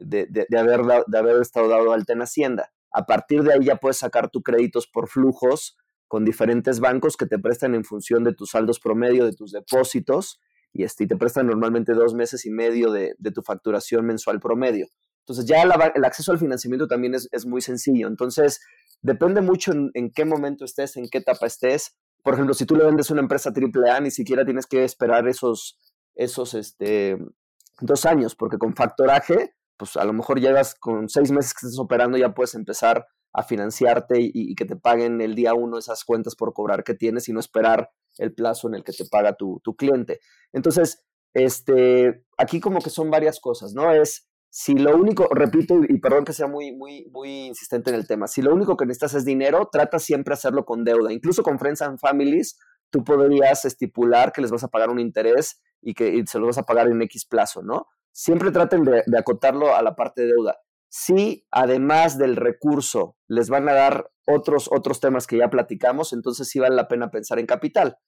de, de, haber, de haber estado dado alta en Hacienda. A partir de ahí ya puedes sacar tus créditos por flujos con diferentes bancos que te prestan en función de tus saldos promedio, de tus depósitos, y, este, te prestan normalmente dos meses y medio de, de tu facturación mensual promedio. Entonces ya el acceso al financiamiento también es, muy sencillo. Entonces depende mucho en, qué momento estés, en qué etapa estés. Por ejemplo, si tú le vendes una empresa AAA, ni siquiera tienes que esperar esos, esos este, dos años, porque con factoraje, pues a lo mejor llegas con seis meses que estés operando, ya puedes empezar a financiarte y, que te paguen el día uno esas cuentas por cobrar que tienes y no esperar el plazo en el que te paga tu, cliente. Entonces, este, aquí como que son varias cosas, ¿no? Es si lo único, repito, y perdón que sea muy, muy, muy insistente en el tema, si lo único que necesitas es dinero, trata siempre hacerlo con deuda. Incluso con Friends and Families, tú podrías estipular que les vas a pagar un interés y que se lo vas a pagar en X plazo, ¿no? Siempre traten de, acotarlo a la parte de deuda. Si además del recurso les van a dar otros, otros temas que ya platicamos, entonces sí vale la pena pensar en capital.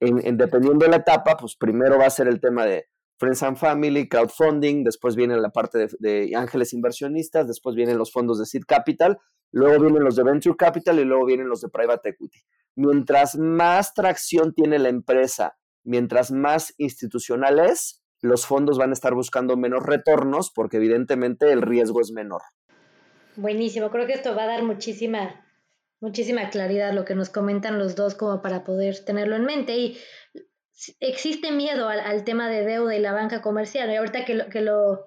en, dependiendo de la etapa, pues primero va a ser el tema de Friends and Family, crowdfunding, después viene la parte de, ángeles inversionistas, después vienen los fondos de seed capital, luego vienen los de venture capital y luego vienen los de private equity. Mientras más tracción tiene la empresa, mientras más institucional es, los fondos van a estar buscando menos retornos porque evidentemente el riesgo es menor. Buenísimo, creo que esto va a dar muchísima, muchísima claridad lo que nos comentan los dos como para poder tenerlo en mente. Y existe miedo al, tema de deuda y la banca comercial. Y ahorita que lo, que lo,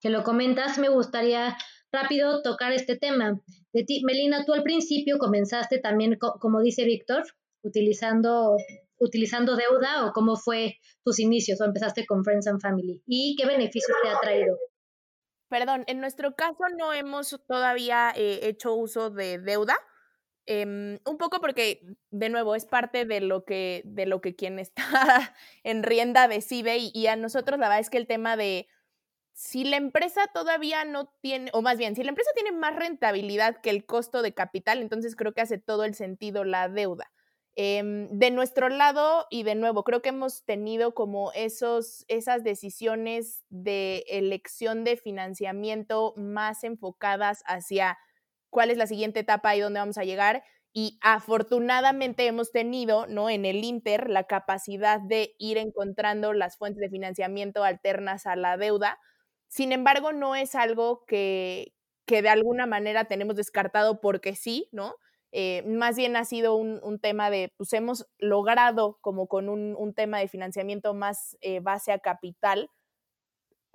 que lo comentas, me gustaría rápido tocar este tema. De ti, Melina, tú al principio comenzaste también, como dice Víctor, utilizando, utilizando deuda o cómo fue tus inicios o empezaste con Friends and Family y qué beneficios te ha traído. Perdón, en nuestro caso no hemos todavía eh, hecho uso de deuda. Em, un poco porque, de nuevo, es parte de lo que, de lo que quien está en rienda decide y, y a nosotros la verdad es que el tema de si la empresa todavía no tiene, o más bien, si la empresa tiene más rentabilidad que el costo de capital, entonces creo que hace todo el sentido la deuda. Em, de nuestro lado, y de nuevo, creo que hemos tenido como esos, esas decisiones de elección de financiamiento más enfocadas hacia cuál es la siguiente etapa y dónde vamos a llegar. Y afortunadamente hemos tenido, ¿no? En el Inter la capacidad de ir encontrando las fuentes de financiamiento alternas a la deuda. Sin embargo, no es algo que, que de alguna manera tenemos descartado porque sí, ¿no? Eh, más bien ha sido un, tema de, pues hemos logrado como con un, tema de financiamiento más eh, base a capital,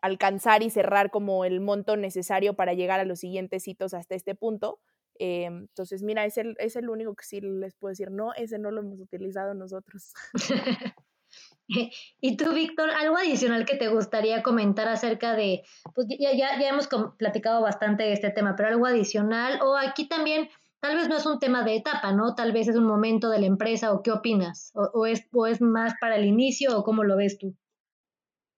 alcanzar y cerrar como el monto necesario para llegar a los siguientes hitos hasta este punto. Eh, entonces, mira, es el, es el único que sí les puedo decir, no, ese no lo hemos utilizado nosotros. y tú, Víctor, algo adicional que te gustaría comentar acerca de, pues ya, ya, ya hemos platicado bastante de este tema, pero algo adicional, o aquí también, tal vez no es un tema de etapa, ¿no? Tal vez es un momento de la empresa, o qué opinas, o, es, o es más para el inicio, o cómo lo ves tú.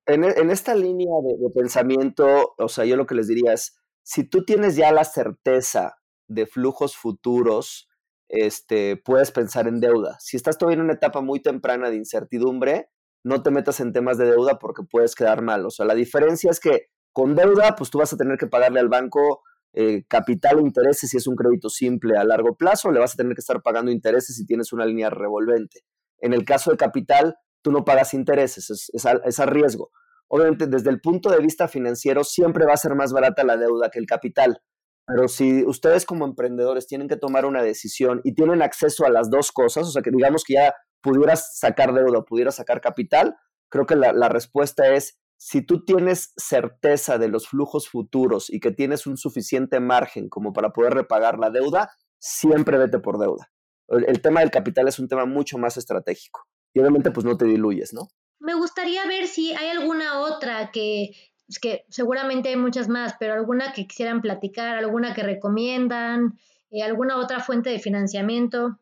En, e, esta línea de, pensamiento, o sea, yo lo que les diría es, si tú tienes ya la certeza de flujos futuros, este, puedes pensar en deuda. Si estás todavía en una etapa muy temprana de incertidumbre, no te metas en temas de deuda porque puedes quedar mal. O sea, la diferencia es que con deuda, pues tú vas a tener que pagarle al banco eh, capital o intereses si es un crédito simple a largo plazo, le vas a tener que estar pagando intereses si tienes una línea revolvente. En el caso de capital, tú no pagas intereses, es, es, a, riesgo. Obviamente, desde el punto de vista financiero, siempre va a ser más barata la deuda que el capital. Pero si ustedes como emprendedores tienen que tomar una decisión y tienen acceso a las dos cosas, o sea que digamos que ya pudieras sacar deuda, pudieras sacar capital, creo que la, la respuesta es, si tú tienes certeza de los flujos futuros y que tienes un suficiente margen como para poder repagar la deuda, siempre vete por deuda. el tema del capital es un tema mucho más estratégico y obviamente pues no te diluyes, ¿no? Me gustaría ver si hay alguna otra que, es que seguramente hay muchas más, pero alguna que quisieran platicar, alguna que recomiendan, eh, alguna otra fuente de financiamiento.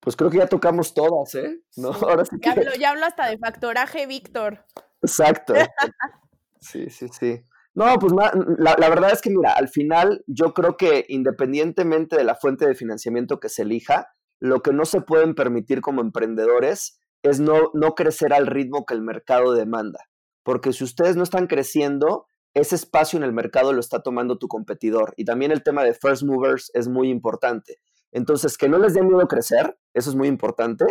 Pues creo que ya tocamos todas, ¿eh? ¿No? Ahora sí ya, hablo, ya hablo hasta de factoraje, Víctor. Exacto. sí, sí, sí. No, pues la, la, verdad es que, mira, al final yo creo que independientemente de la fuente de financiamiento que se elija, lo que no se pueden permitir como emprendedores es no, no crecer al ritmo que el mercado demanda. Porque si ustedes no están creciendo, ese espacio en el mercado lo está tomando tu competidor. Y también el tema de first movers es muy importante. Entonces, que no les dé miedo crecer, eso es muy importante.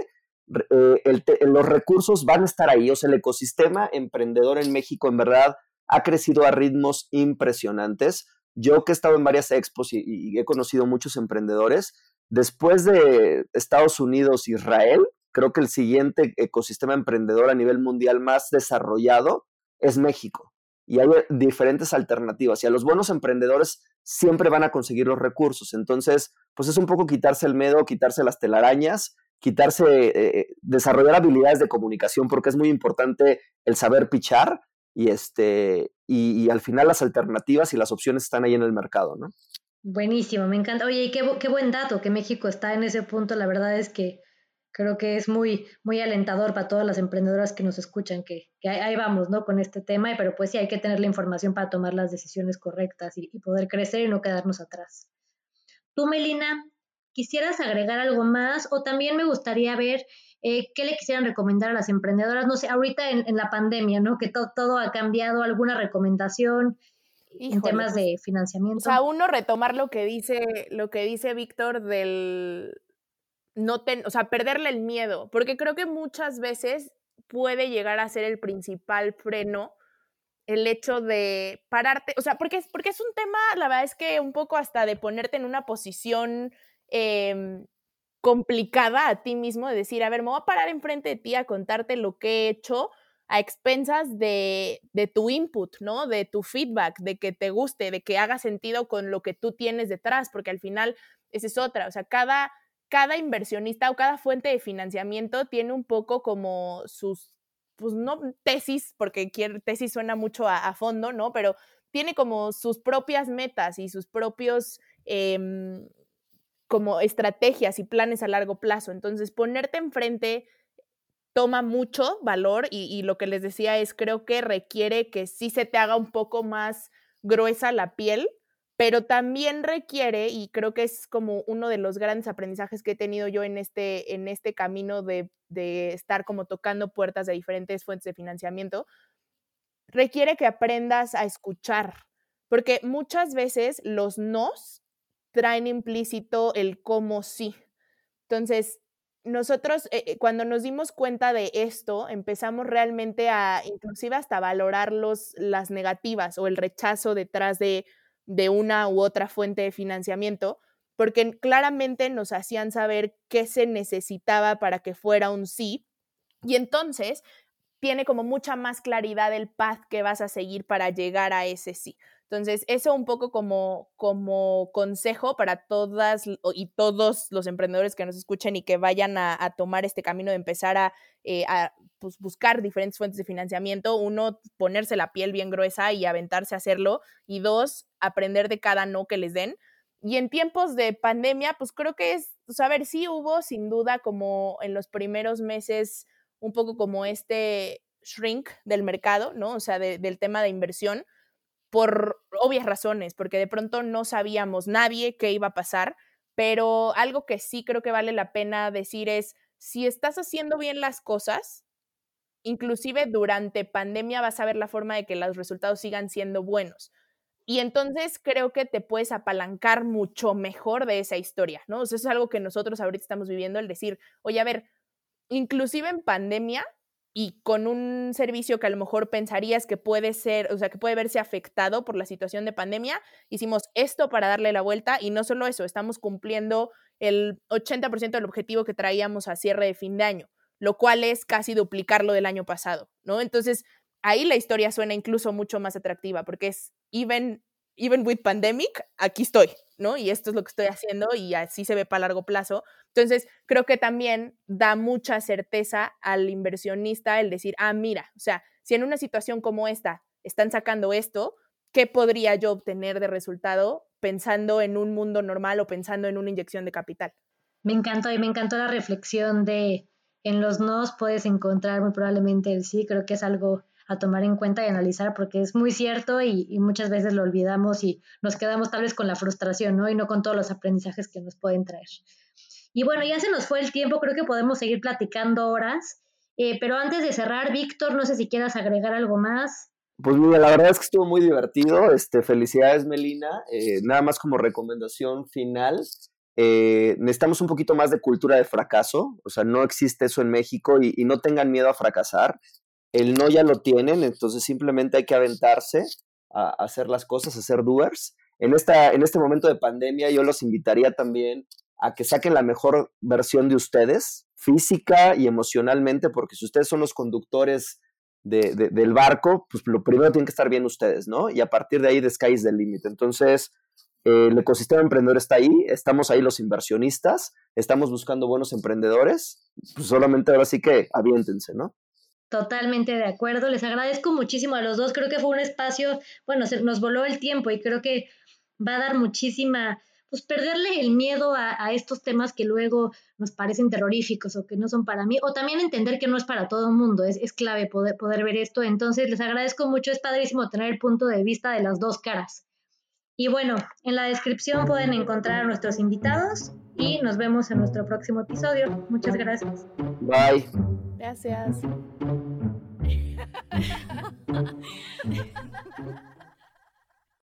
Eh, los recursos van a estar ahí, o sea, el ecosistema emprendedor en México en verdad ha crecido a ritmos impresionantes. Yo que he estado en varias expos y he conocido muchos emprendedores, Después de Estados Unidos, Israel, creo que el siguiente ecosistema emprendedor a nivel mundial más desarrollado es México. Y hay diferentes alternativas. Y a los buenos emprendedores siempre van a conseguir los recursos. Entonces, pues es un poco quitarse el miedo, quitarse las telarañas, quitarse, eh, desarrollar habilidades de comunicación, porque es muy importante el saber pichar. Y, este, y, y al final las alternativas y las opciones están ahí en el mercado, ¿no? Buenísimo, me encanta. Oye, qué, qué buen dato que México está en ese punto. La verdad es que creo que es muy, muy alentador para todas las emprendedoras que nos escuchan, que, ahí, vamos, ¿no? Con este tema, pero pues sí, hay que tener la información para tomar las decisiones correctas y, poder crecer y no quedarnos atrás. Tú, Melina, ¿quisieras agregar algo más? O también me gustaría ver eh, qué le quisieran recomendar a las emprendedoras, no sé, ahorita en, en la pandemia, ¿no? Que todo ha cambiado, alguna recomendación, en temas de financiamiento. O sea, uno retomar lo que dice, lo que dice Víctor del no ten, o sea, perderle el miedo, porque creo que muchas veces puede llegar a ser el principal freno el hecho de pararte, o sea, porque es, porque es un tema, la verdad es que un poco hasta de ponerte en una posición em, complicada a ti mismo, de decir, a ver, me voy a parar enfrente de ti a contarte lo que he hecho a expensas de, de tu input, ¿no? De tu feedback, de que te guste, de que haga sentido con lo que tú tienes detrás, porque al final esa es otra, o sea, cada, cada inversionista o cada fuente de financiamiento tiene un poco como sus pues no tesis, porque tesis suena mucho a, fondo, ¿no? Pero tiene como sus propias metas y sus propios em, como estrategias y planes a largo plazo. Entonces, ponerte enfrente toma mucho valor y, lo que les decía es, creo que requiere que sí se te haga un poco más gruesa la piel pero también requiere, y creo que es como uno de los grandes aprendizajes que he tenido yo en este, en este camino de, de estar como tocando puertas de diferentes fuentes de financiamiento, requiere que aprendas a escuchar, porque muchas veces los nos traen implícito el cómo sí. Entonces, nosotros eh, eh, cuando nos dimos cuenta de esto, empezamos realmente a inclusive hasta valorar los, las negativas o el rechazo detrás de de una u otra fuente de financiamiento, porque claramente nos hacían saber qué se necesitaba para que fuera un sí. Y entonces tiene como mucha más claridad el path que vas a seguir para llegar a ese sí. Entonces, eso un poco como, como consejo para todas y todos los emprendedores que nos escuchen y que vayan a, tomar este camino de empezar a, eh, pues, buscar diferentes fuentes de financiamiento. Uno, ponerse la piel bien gruesa y aventarse a hacerlo. Y dos, aprender de cada no que les den. Y en tiempos de pandemia, pues creo que es, a ver, sí hubo sin duda como en los primeros meses un poco como este shrink del mercado, ¿no? O sea, del tema de inversión por obvias razones, porque de pronto no sabíamos nadie qué iba a pasar, pero algo que sí creo que vale la pena decir es, si estás haciendo bien las cosas, inclusive durante pandemia vas a ver la forma de que los resultados sigan siendo buenos. Y entonces creo que te puedes apalancar mucho mejor de esa historia, ¿no? eso es algo que nosotros ahorita estamos viviendo, el decir, oye, a ver, inclusive en pandemia, y con un servicio que a lo mejor pensarías que puede ser, o sea, que puede verse afectado por la situación de pandemia, hicimos esto para darle la vuelta y no solo eso, estamos cumpliendo el 80% del objetivo que traíamos a cierre de fin de año, lo cual es casi duplicarlo del año pasado, ¿no? Entonces, ahí la historia suena incluso mucho más atractiva porque es even even with pandemic, aquí estoy, ¿no? Y esto es lo que estoy haciendo y así se ve para largo plazo. Entonces, creo que también da mucha certeza al inversionista el decir, ah, mira, o sea, si en una situación como esta están sacando esto, ¿qué podría yo obtener de resultado pensando en un mundo normal o pensando en una inyección de capital? Me encantó y me encantó la reflexión de en los nos puedes encontrar muy probablemente el sí, creo que es algo a tomar en cuenta y analizar porque es muy cierto y, muchas veces lo olvidamos y nos quedamos tal vez con la frustración, ¿no? Y no con todos los aprendizajes que nos pueden traer. Y bueno, ya se nos fue el tiempo, creo que podemos seguir platicando horas, eh, pero antes de cerrar, Víctor, no sé si quieras agregar algo más. Pues mira, la verdad es que estuvo muy divertido. Este, felicidades, Melina. Eh, nada más como recomendación final. Eh, necesitamos un poquito más de cultura de fracaso, o sea, no existe eso en México y, y, no tengan miedo a fracasar el no ya lo tienen, entonces simplemente hay que aventarse a, hacer las cosas, a ser doers. En, esta, en este momento de pandemia yo los invitaría también a que saquen la mejor versión de ustedes, física y emocionalmente, porque si ustedes son los conductores del barco, pues lo primero tienen que estar bien ustedes, ¿no? Y a partir de ahí, the sky is the limit. Entonces, el ecosistema emprendedor está ahí, estamos ahí los inversionistas, estamos buscando buenos emprendedores, pues solamente ahora sí que aviéntense, ¿no? Totalmente de acuerdo. Les agradezco muchísimo a los dos. Creo que fue un espacio, bueno, se nos voló el tiempo y creo que va a dar muchísima, pues perderle el miedo a, estos temas que luego nos parecen terroríficos o que no son para mí, o también entender que no es para todo el mundo. Es, es clave poder, poder ver esto. Entonces, les agradezco mucho. Es padrísimo tener el punto de vista de las dos caras. Y bueno, en la descripción pueden encontrar a nuestros invitados y nos vemos en nuestro próximo episodio. Muchas gracias. Bye. Gracias.